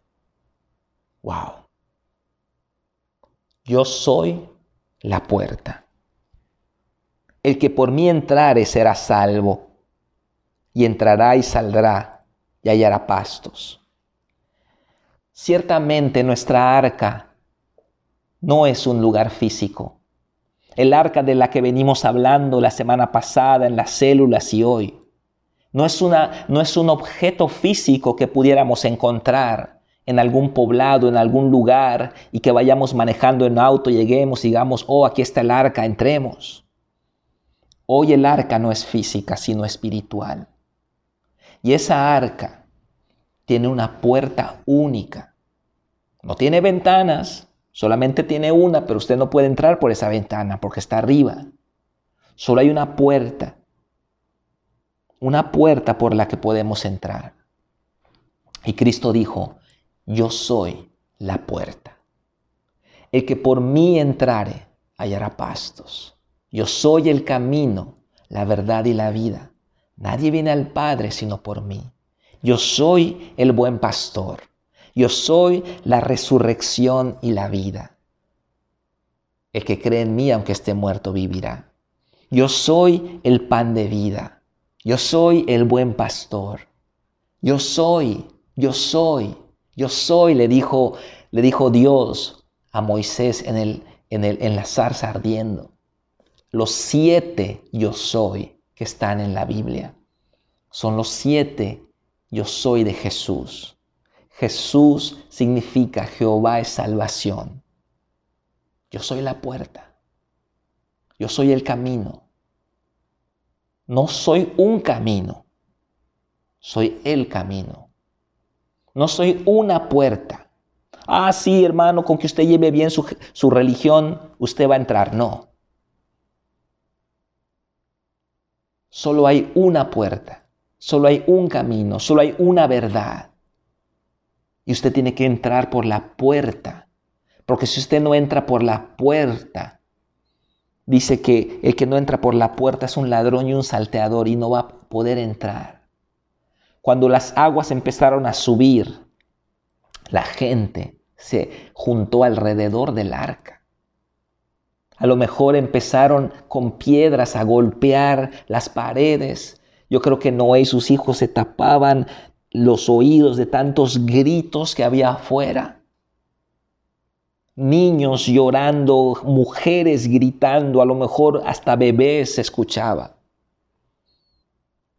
Wow. Yo soy la puerta. El que por mí entrare será salvo, y entrará y saldrá y hallará pastos. Ciertamente nuestra arca no es un lugar físico. El arca de la que venimos hablando la semana pasada en las células y hoy no es, una, no es un objeto físico que pudiéramos encontrar en algún poblado, en algún lugar, y que vayamos manejando en auto, lleguemos y digamos, oh, aquí está el arca, entremos. Hoy el arca no es física, sino espiritual. Y esa arca tiene una puerta única. No tiene ventanas, solamente tiene una, pero usted no puede entrar por esa ventana porque está arriba. Solo hay una puerta una puerta por la que podemos entrar. Y Cristo dijo, yo soy la puerta. El que por mí entrare hallará pastos. Yo soy el camino, la verdad y la vida. Nadie viene al Padre sino por mí. Yo soy el buen pastor. Yo soy la resurrección y la vida. El que cree en mí, aunque esté muerto, vivirá. Yo soy el pan de vida. Yo soy el buen pastor. Yo soy, yo soy, yo soy, le dijo, le dijo Dios a Moisés en, el, en, el, en la zarza ardiendo. Los siete yo soy que están en la Biblia son los siete yo soy de Jesús. Jesús significa Jehová es salvación. Yo soy la puerta. Yo soy el camino. No soy un camino, soy el camino. No soy una puerta. Ah, sí, hermano, con que usted lleve bien su, su religión, usted va a entrar. No. Solo hay una puerta, solo hay un camino, solo hay una verdad. Y usted tiene que entrar por la puerta. Porque si usted no entra por la puerta, dice que el que no entra por la puerta es un ladrón y un salteador y no va a poder entrar. Cuando las aguas empezaron a subir, la gente se juntó alrededor del arca. A lo mejor empezaron con piedras a golpear las paredes. Yo creo que Noé y sus hijos se tapaban los oídos de tantos gritos que había afuera niños llorando, mujeres gritando, a lo mejor hasta bebés se escuchaba.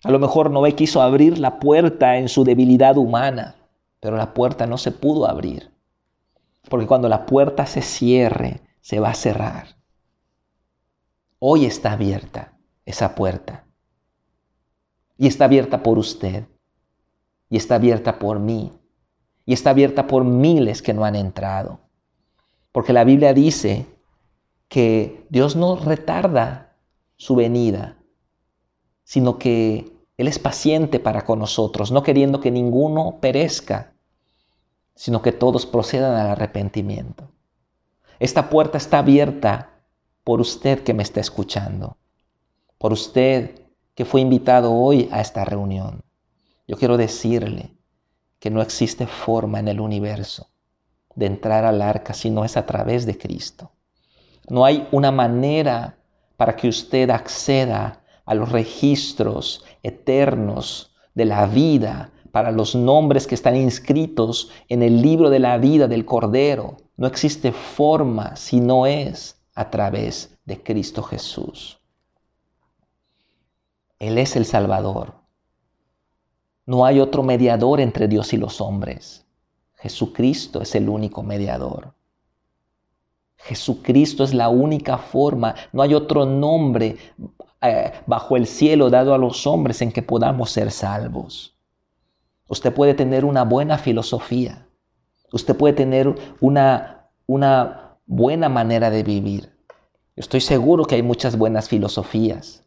A lo mejor Noé quiso abrir la puerta en su debilidad humana, pero la puerta no se pudo abrir. Porque cuando la puerta se cierre, se va a cerrar. Hoy está abierta esa puerta. Y está abierta por usted. Y está abierta por mí. Y está abierta por miles que no han entrado. Porque la Biblia dice que Dios no retarda su venida, sino que Él es paciente para con nosotros, no queriendo que ninguno perezca, sino que todos procedan al arrepentimiento. Esta puerta está abierta por usted que me está escuchando, por usted que fue invitado hoy a esta reunión. Yo quiero decirle que no existe forma en el universo de entrar al arca si no es a través de Cristo. No hay una manera para que usted acceda a los registros eternos de la vida, para los nombres que están inscritos en el libro de la vida del Cordero. No existe forma si no es a través de Cristo Jesús. Él es el Salvador. No hay otro mediador entre Dios y los hombres. Jesucristo es el único mediador. Jesucristo es la única forma. No hay otro nombre eh, bajo el cielo dado a los hombres en que podamos ser salvos. Usted puede tener una buena filosofía. Usted puede tener una, una buena manera de vivir. Estoy seguro que hay muchas buenas filosofías.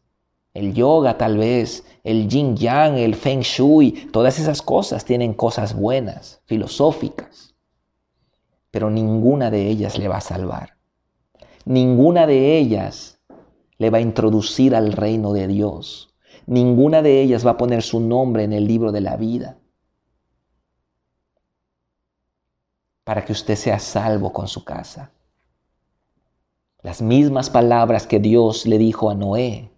El yoga tal vez, el yin yang, el feng shui, todas esas cosas tienen cosas buenas, filosóficas. Pero ninguna de ellas le va a salvar. Ninguna de ellas le va a introducir al reino de Dios. Ninguna de ellas va a poner su nombre en el libro de la vida. Para que usted sea salvo con su casa. Las mismas palabras que Dios le dijo a Noé,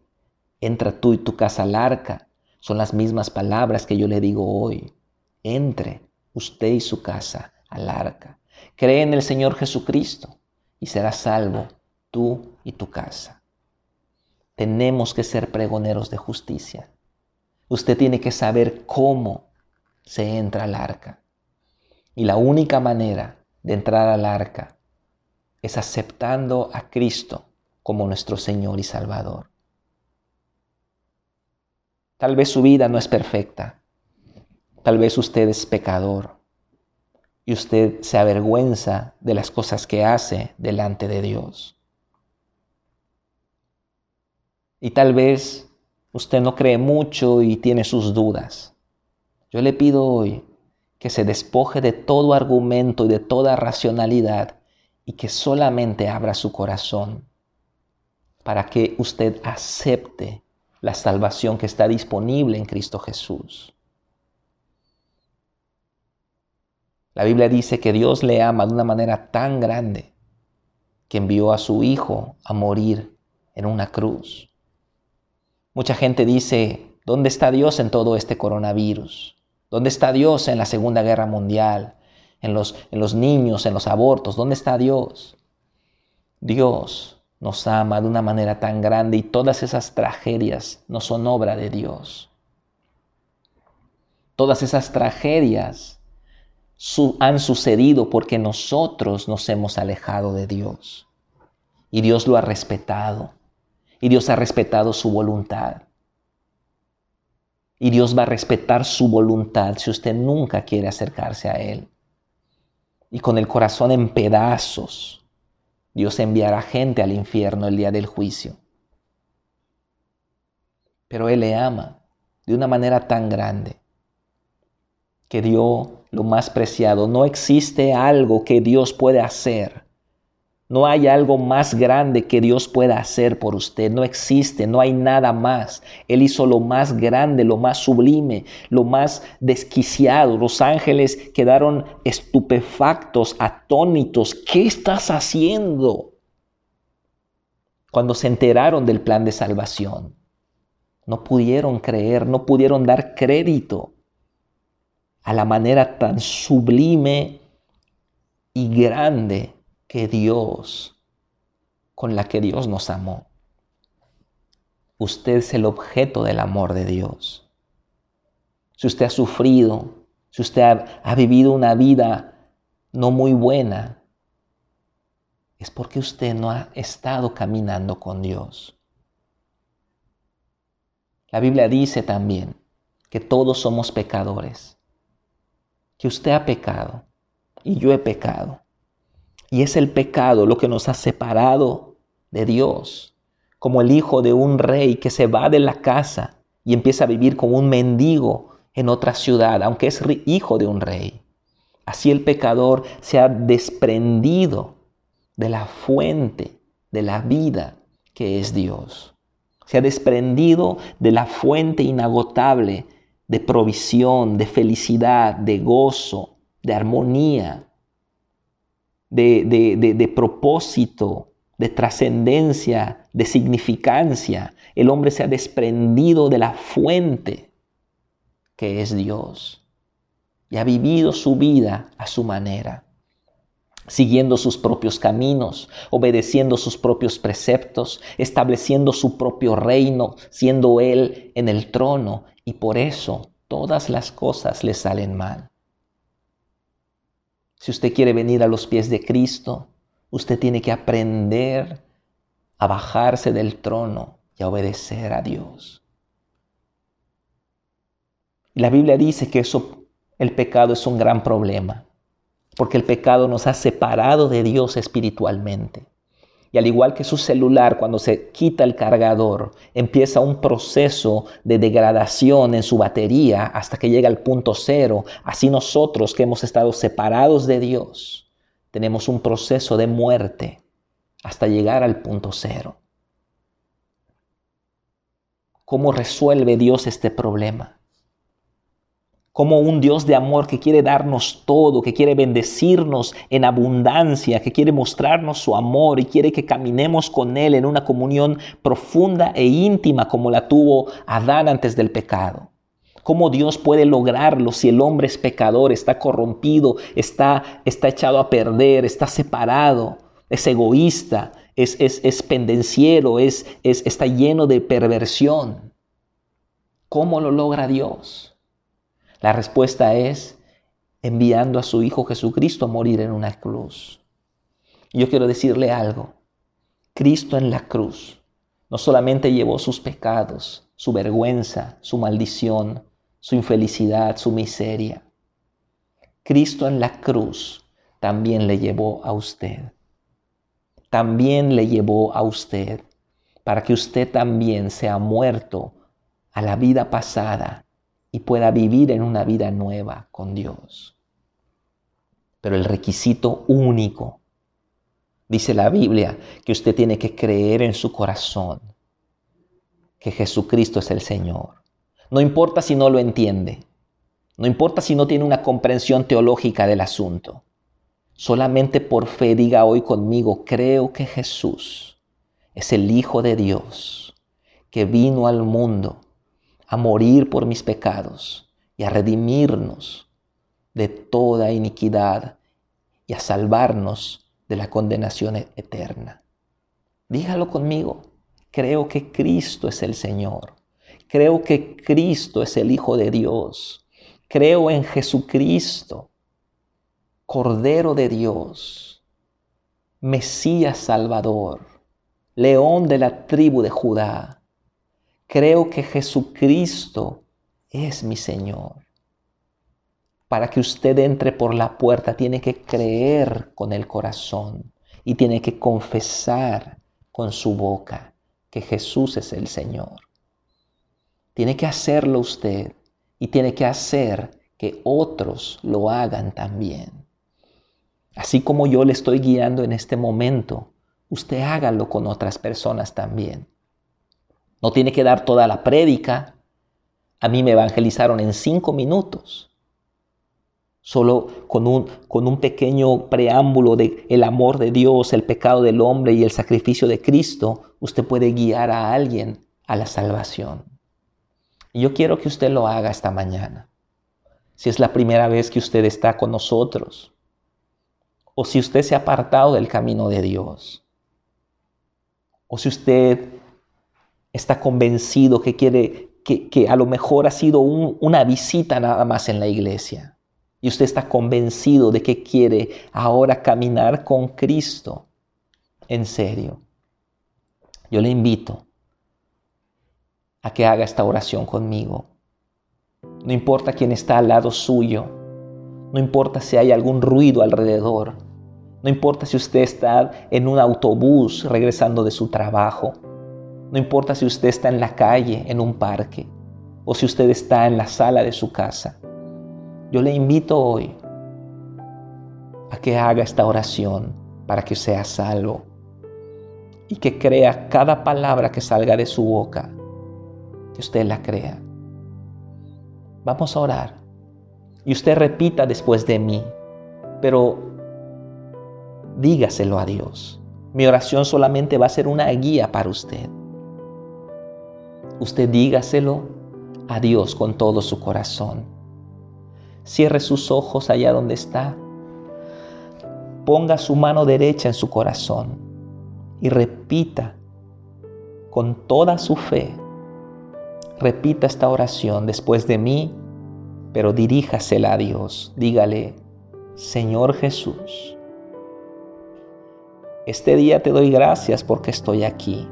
entra tú y tu casa al arca, son las mismas palabras que yo le digo hoy. Entre usted y su casa al arca. Cree en el Señor Jesucristo y serás salvo tú y tu casa. Tenemos que ser pregoneros de justicia. Usted tiene que saber cómo se entra al arca. Y la única manera de entrar al arca es aceptando a Cristo como nuestro Señor y Salvador. Tal vez su vida no es perfecta. Tal vez usted es pecador y usted se avergüenza de las cosas que hace delante de Dios. Y tal vez usted no cree mucho y tiene sus dudas. Yo le pido hoy que se despoje de todo argumento y de toda racionalidad y que solamente abra su corazón para que usted acepte la salvación que está disponible en Cristo Jesús. La Biblia dice que Dios le ama de una manera tan grande que envió a su Hijo a morir en una cruz. Mucha gente dice, ¿dónde está Dios en todo este coronavirus? ¿Dónde está Dios en la Segunda Guerra Mundial? En los, en los niños, en los abortos. ¿Dónde está Dios? Dios nos ama de una manera tan grande y todas esas tragedias no son obra de Dios. Todas esas tragedias han sucedido porque nosotros nos hemos alejado de Dios. Y Dios lo ha respetado y Dios ha respetado su voluntad. Y Dios va a respetar su voluntad si usted nunca quiere acercarse a Él. Y con el corazón en pedazos, Dios enviará gente al infierno el día del juicio. Pero Él le ama de una manera tan grande que dio lo más preciado. No existe algo que Dios puede hacer no hay algo más grande que Dios pueda hacer por usted. No existe, no hay nada más. Él hizo lo más grande, lo más sublime, lo más desquiciado. Los ángeles quedaron estupefactos, atónitos. ¿Qué estás haciendo? Cuando se enteraron del plan de salvación. No pudieron creer, no pudieron dar crédito a la manera tan sublime y grande que Dios, con la que Dios nos amó. Usted es el objeto del amor de Dios. Si usted ha sufrido, si usted ha, vivido una vida no muy buena, es porque usted no ha estado caminando con Dios. La Biblia dice también que todos somos pecadores, que usted ha pecado y yo he pecado. Y es el pecado lo que nos ha separado de Dios. como el hijo de un rey que se va de la casa y empieza a vivir como un mendigo en otra ciudad, aunque es hijo de un rey. Así el pecador se ha desprendido de la fuente de la vida que es Dios. Se ha desprendido de la fuente inagotable de provisión, de felicidad, de gozo, de armonía, de, de propósito, de trascendencia, de significancia. El hombre se ha desprendido de la fuente que es Dios y ha vivido su vida a su manera, siguiendo sus propios caminos, obedeciendo sus propios preceptos, estableciendo su propio reino, siendo Él en el trono y por eso todas las cosas le salen mal. Si usted quiere venir a los pies de Cristo, usted tiene que aprender a bajarse del trono y a obedecer a Dios. La Biblia dice que eso, el pecado es un gran problema, porque el pecado nos ha separado de Dios espiritualmente. Y al igual que su celular, cuando se quita el cargador, empieza un proceso de degradación en su batería hasta que llega al punto cero, así nosotros que hemos estado separados de Dios, tenemos un proceso de muerte hasta llegar al punto cero. ¿Cómo resuelve Dios este problema? Como un Dios de amor que quiere darnos todo, que quiere bendecirnos en abundancia, que quiere mostrarnos su amor y quiere que caminemos con Él en una comunión profunda e íntima como la tuvo Adán antes del pecado. ¿Cómo Dios puede lograrlo si el hombre es pecador, está corrompido, está, está echado a perder, está separado, es egoísta, es, es, es pendenciero, es, es, está lleno de perversión? ¿Cómo lo logra Dios? La respuesta es enviando a su Hijo Jesucristo a morir en una cruz. Yo quiero decirle algo. Cristo en la cruz no solamente llevó sus pecados, su vergüenza, su maldición, su infelicidad, su miseria. Cristo en la cruz también le llevó a usted. También le llevó a usted para que usted también sea muerto a la vida pasada y pueda vivir en una vida nueva con Dios. Pero el requisito único, dice la Biblia, que usted tiene que creer en su corazón que Jesucristo es el Señor. No importa si no lo entiende, no importa si no tiene una comprensión teológica del asunto. Solamente por fe diga hoy conmigo, creo que Jesús es el Hijo de Dios que vino al mundo a morir por mis pecados y a redimirnos de toda iniquidad y a salvarnos de la condenación e-, eterna. Dígalo conmigo, creo que Cristo es el Señor, creo que Cristo es el Hijo de Dios, creo en Jesucristo, Cordero de Dios, Mesías Salvador, León de la tribu de Judá Creo que Jesucristo es mi Señor. Para que usted entre por la puerta tiene que creer con el corazón y tiene que confesar con su boca que Jesús es el Señor. Tiene que hacerlo usted y tiene que hacer que otros lo hagan también. Así como yo le estoy guiando en este momento, usted hágalo con otras personas también. No tiene que dar toda la prédica. A mí me evangelizaron en cinco minutos. Solo con un, con un pequeño preámbulo de el amor de Dios, el pecado del hombre y el sacrificio de Cristo, usted puede guiar a alguien a la salvación. Y yo quiero que usted lo haga esta mañana. Si es la primera vez que usted está con nosotros, o si usted se ha apartado del camino de Dios, o si usted está convencido que quiere, que, a lo mejor ha sido una visita nada más en la iglesia. Y usted está convencido de que quiere ahora caminar con Cristo. En serio. Yo le invito a que haga esta oración conmigo. No importa quién está al lado suyo. No importa si hay algún ruido alrededor. No importa si usted está en un autobús regresando de su trabajo No importa si usted está en la calle, en un parque, o si usted está en la sala de su casa. Yo le invito hoy a que haga esta oración para que sea salvo y que crea cada palabra que salga de su boca, que usted la crea. Vamos a orar. Y usted repita después de mí, pero dígaselo a Dios. Mi oración solamente va a ser una guía para usted. Usted dígaselo a Dios con todo su corazón. Cierre sus ojos allá donde está. Ponga su mano derecha en su corazón y repita con toda su fe. Repita esta oración después de mí, pero diríjasela a Dios. Dígale, Señor Jesús, este día te doy gracias porque estoy aquí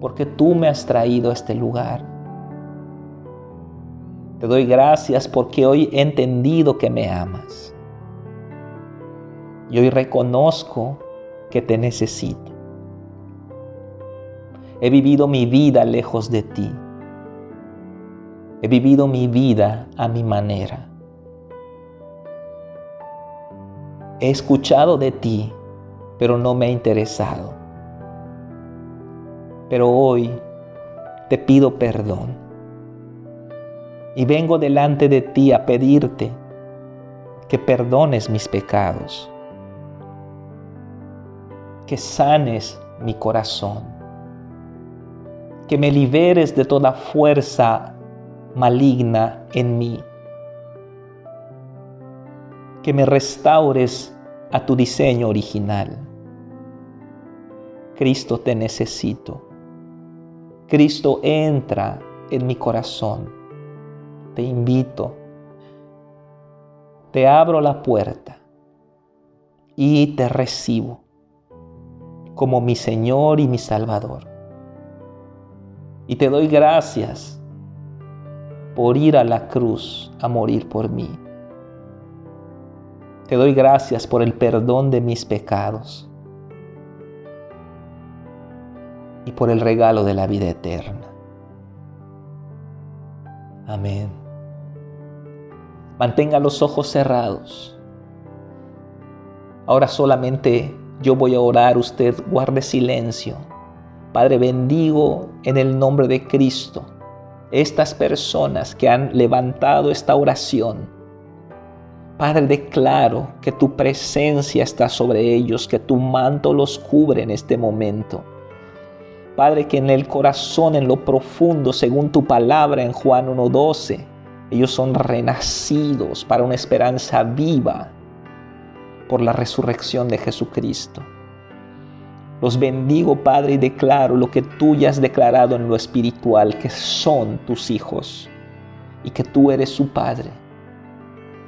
porque tú me has traído a este lugar. Te doy gracias porque hoy he entendido que me amas. Y hoy reconozco que te necesito. He vivido mi vida lejos de ti. He vivido mi vida a mi manera. He escuchado de ti, pero no me ha interesado pero hoy te pido perdón. Y vengo delante de ti a pedirte que perdones mis pecados, que sanes mi corazón, que me liberes de toda fuerza maligna en mí, que me restaures a tu diseño original. Cristo, te necesito. Cristo entra en mi corazón. Te invito. Te abro la puerta y te recibo como mi Señor y mi Salvador. Y te doy gracias por ir a la cruz a morir por mí. Te doy gracias por el perdón de mis pecados. Y por el regalo de la vida eterna. Amén. Mantenga los ojos cerrados. Ahora solamente yo voy a orar, usted guarde silencio. Padre, bendigo en el nombre de Cristo estas personas que han levantado esta oración. Padre, declaro que tu presencia está sobre ellos, que tu manto los cubre en este momento. Padre, que en el corazón, en lo profundo, según tu palabra en Juan 1.12, ellos son renacidos para una esperanza viva por la resurrección de Jesucristo. Los bendigo, Padre, y declaro lo que tú ya has declarado en lo espiritual, que son tus hijos y que tú eres su Padre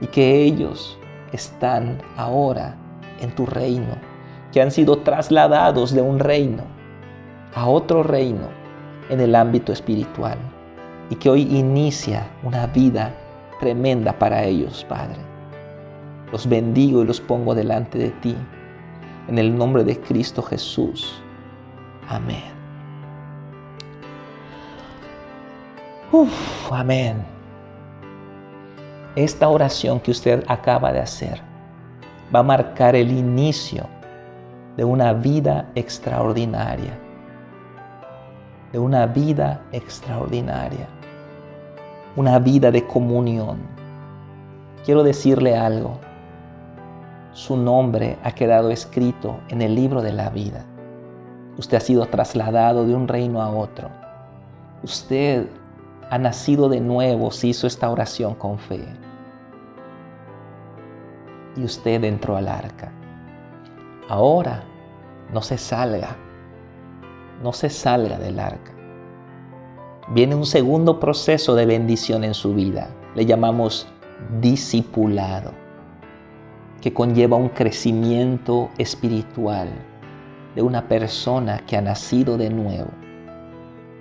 y que ellos están ahora en tu reino, que han sido trasladados de un reino a otro reino en el ámbito espiritual y que hoy inicia una vida tremenda para ellos, Padre. Los bendigo y los pongo delante de ti. En el nombre de Cristo Jesús. Amén. Uf, amén. Esta oración que usted acaba de hacer va a marcar el inicio de una vida extraordinaria de una vida extraordinaria, una vida de comunión. Quiero decirle algo. Su nombre ha quedado escrito en el libro de la vida. Usted ha sido trasladado de un reino a otro. Usted ha nacido de nuevo si hizo esta oración con fe. Y usted entró al arca. Ahora no se salga no se salga del arca. Viene un segundo proceso de bendición en su vida. Le llamamos discipulado, que conlleva un crecimiento espiritual de una persona que ha nacido de nuevo.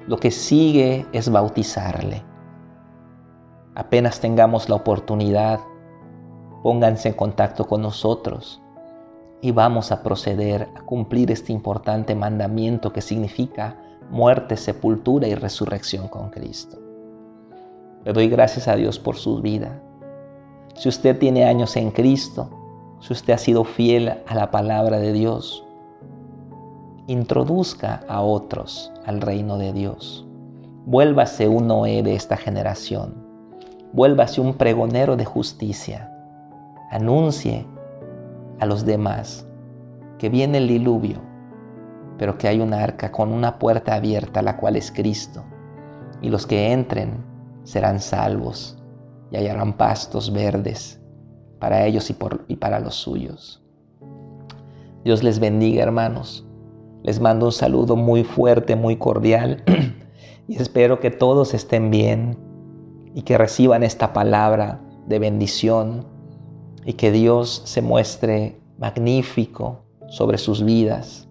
Lo que sigue es bautizarle. Apenas tengamos la oportunidad, pónganse en contacto con nosotros y vamos a proceder a cumplir este importante mandamiento que significa muerte, sepultura y resurrección con Cristo. Le doy gracias a Dios por su vida. Si usted tiene años en Cristo, si usted ha sido fiel a la palabra de Dios, introduzca a otros al reino de Dios. Vuélvase un Noé de esta generación. Vuélvase un pregonero de justicia. Anuncie a los demás que viene el diluvio, pero que hay una arca con una puerta abierta, la cual es Cristo, y los que entren serán salvos y hallarán pastos verdes para ellos y, y para los suyos. Dios les bendiga, hermanos. Les mando un saludo muy fuerte, muy cordial y espero que todos estén bien y que reciban esta palabra de bendición y que Dios se muestre magnífico sobre sus vidas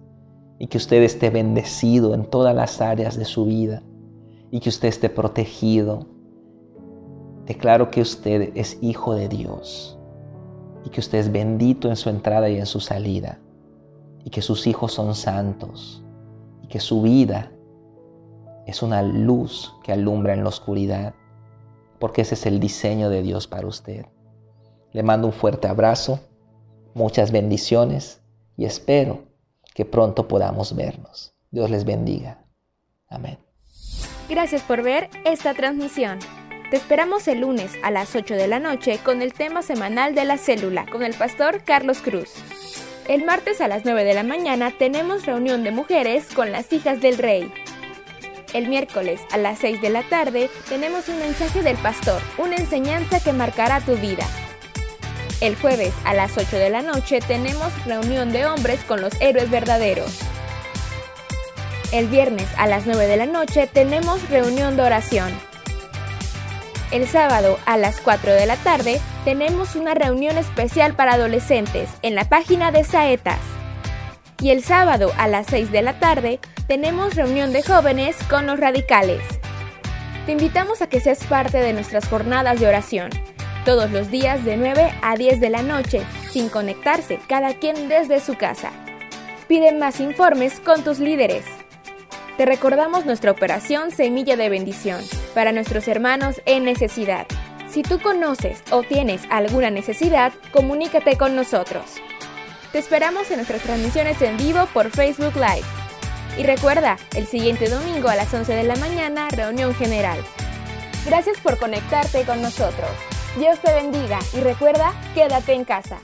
y que usted esté bendecido en todas las áreas de su vida y que usted esté protegido. Declaro que usted es hijo de Dios y que usted es bendito en su entrada y en su salida y que sus hijos son santos y que su vida es una luz que alumbra en la oscuridad porque ese es el diseño de Dios para usted. Le mando un fuerte abrazo, muchas bendiciones y espero que pronto podamos vernos. Dios les bendiga. Amén. Gracias por ver esta transmisión. Te esperamos el lunes a las 8 de la noche con el tema semanal de la célula con el pastor Carlos Cruz. El martes a las 9 de la mañana tenemos reunión de mujeres con las hijas del rey. El miércoles a las 6 de la tarde tenemos un mensaje del pastor, una enseñanza que marcará tu vida. El jueves a las 8 de la noche tenemos reunión de hombres con los héroes verdaderos. El viernes a las 9 de la noche tenemos reunión de oración. El sábado a las 4 de la tarde tenemos una reunión especial para adolescentes en la página de Saetas. Y el sábado a las 6 de la tarde tenemos reunión de jóvenes con los radicales. Te invitamos a que seas parte de nuestras jornadas de oración todos los días de 9 a 10 de la noche, sin conectarse cada quien desde su casa. Pide más informes con tus líderes. Te recordamos nuestra operación Semilla de Bendición para nuestros hermanos en necesidad. Si tú conoces o tienes alguna necesidad, comunícate con nosotros. Te esperamos en nuestras transmisiones en vivo por Facebook Live. Y recuerda, el siguiente domingo a las 11 de la mañana, reunión general. Gracias por conectarte con nosotros. Dios te bendiga y recuerda, quédate en casa.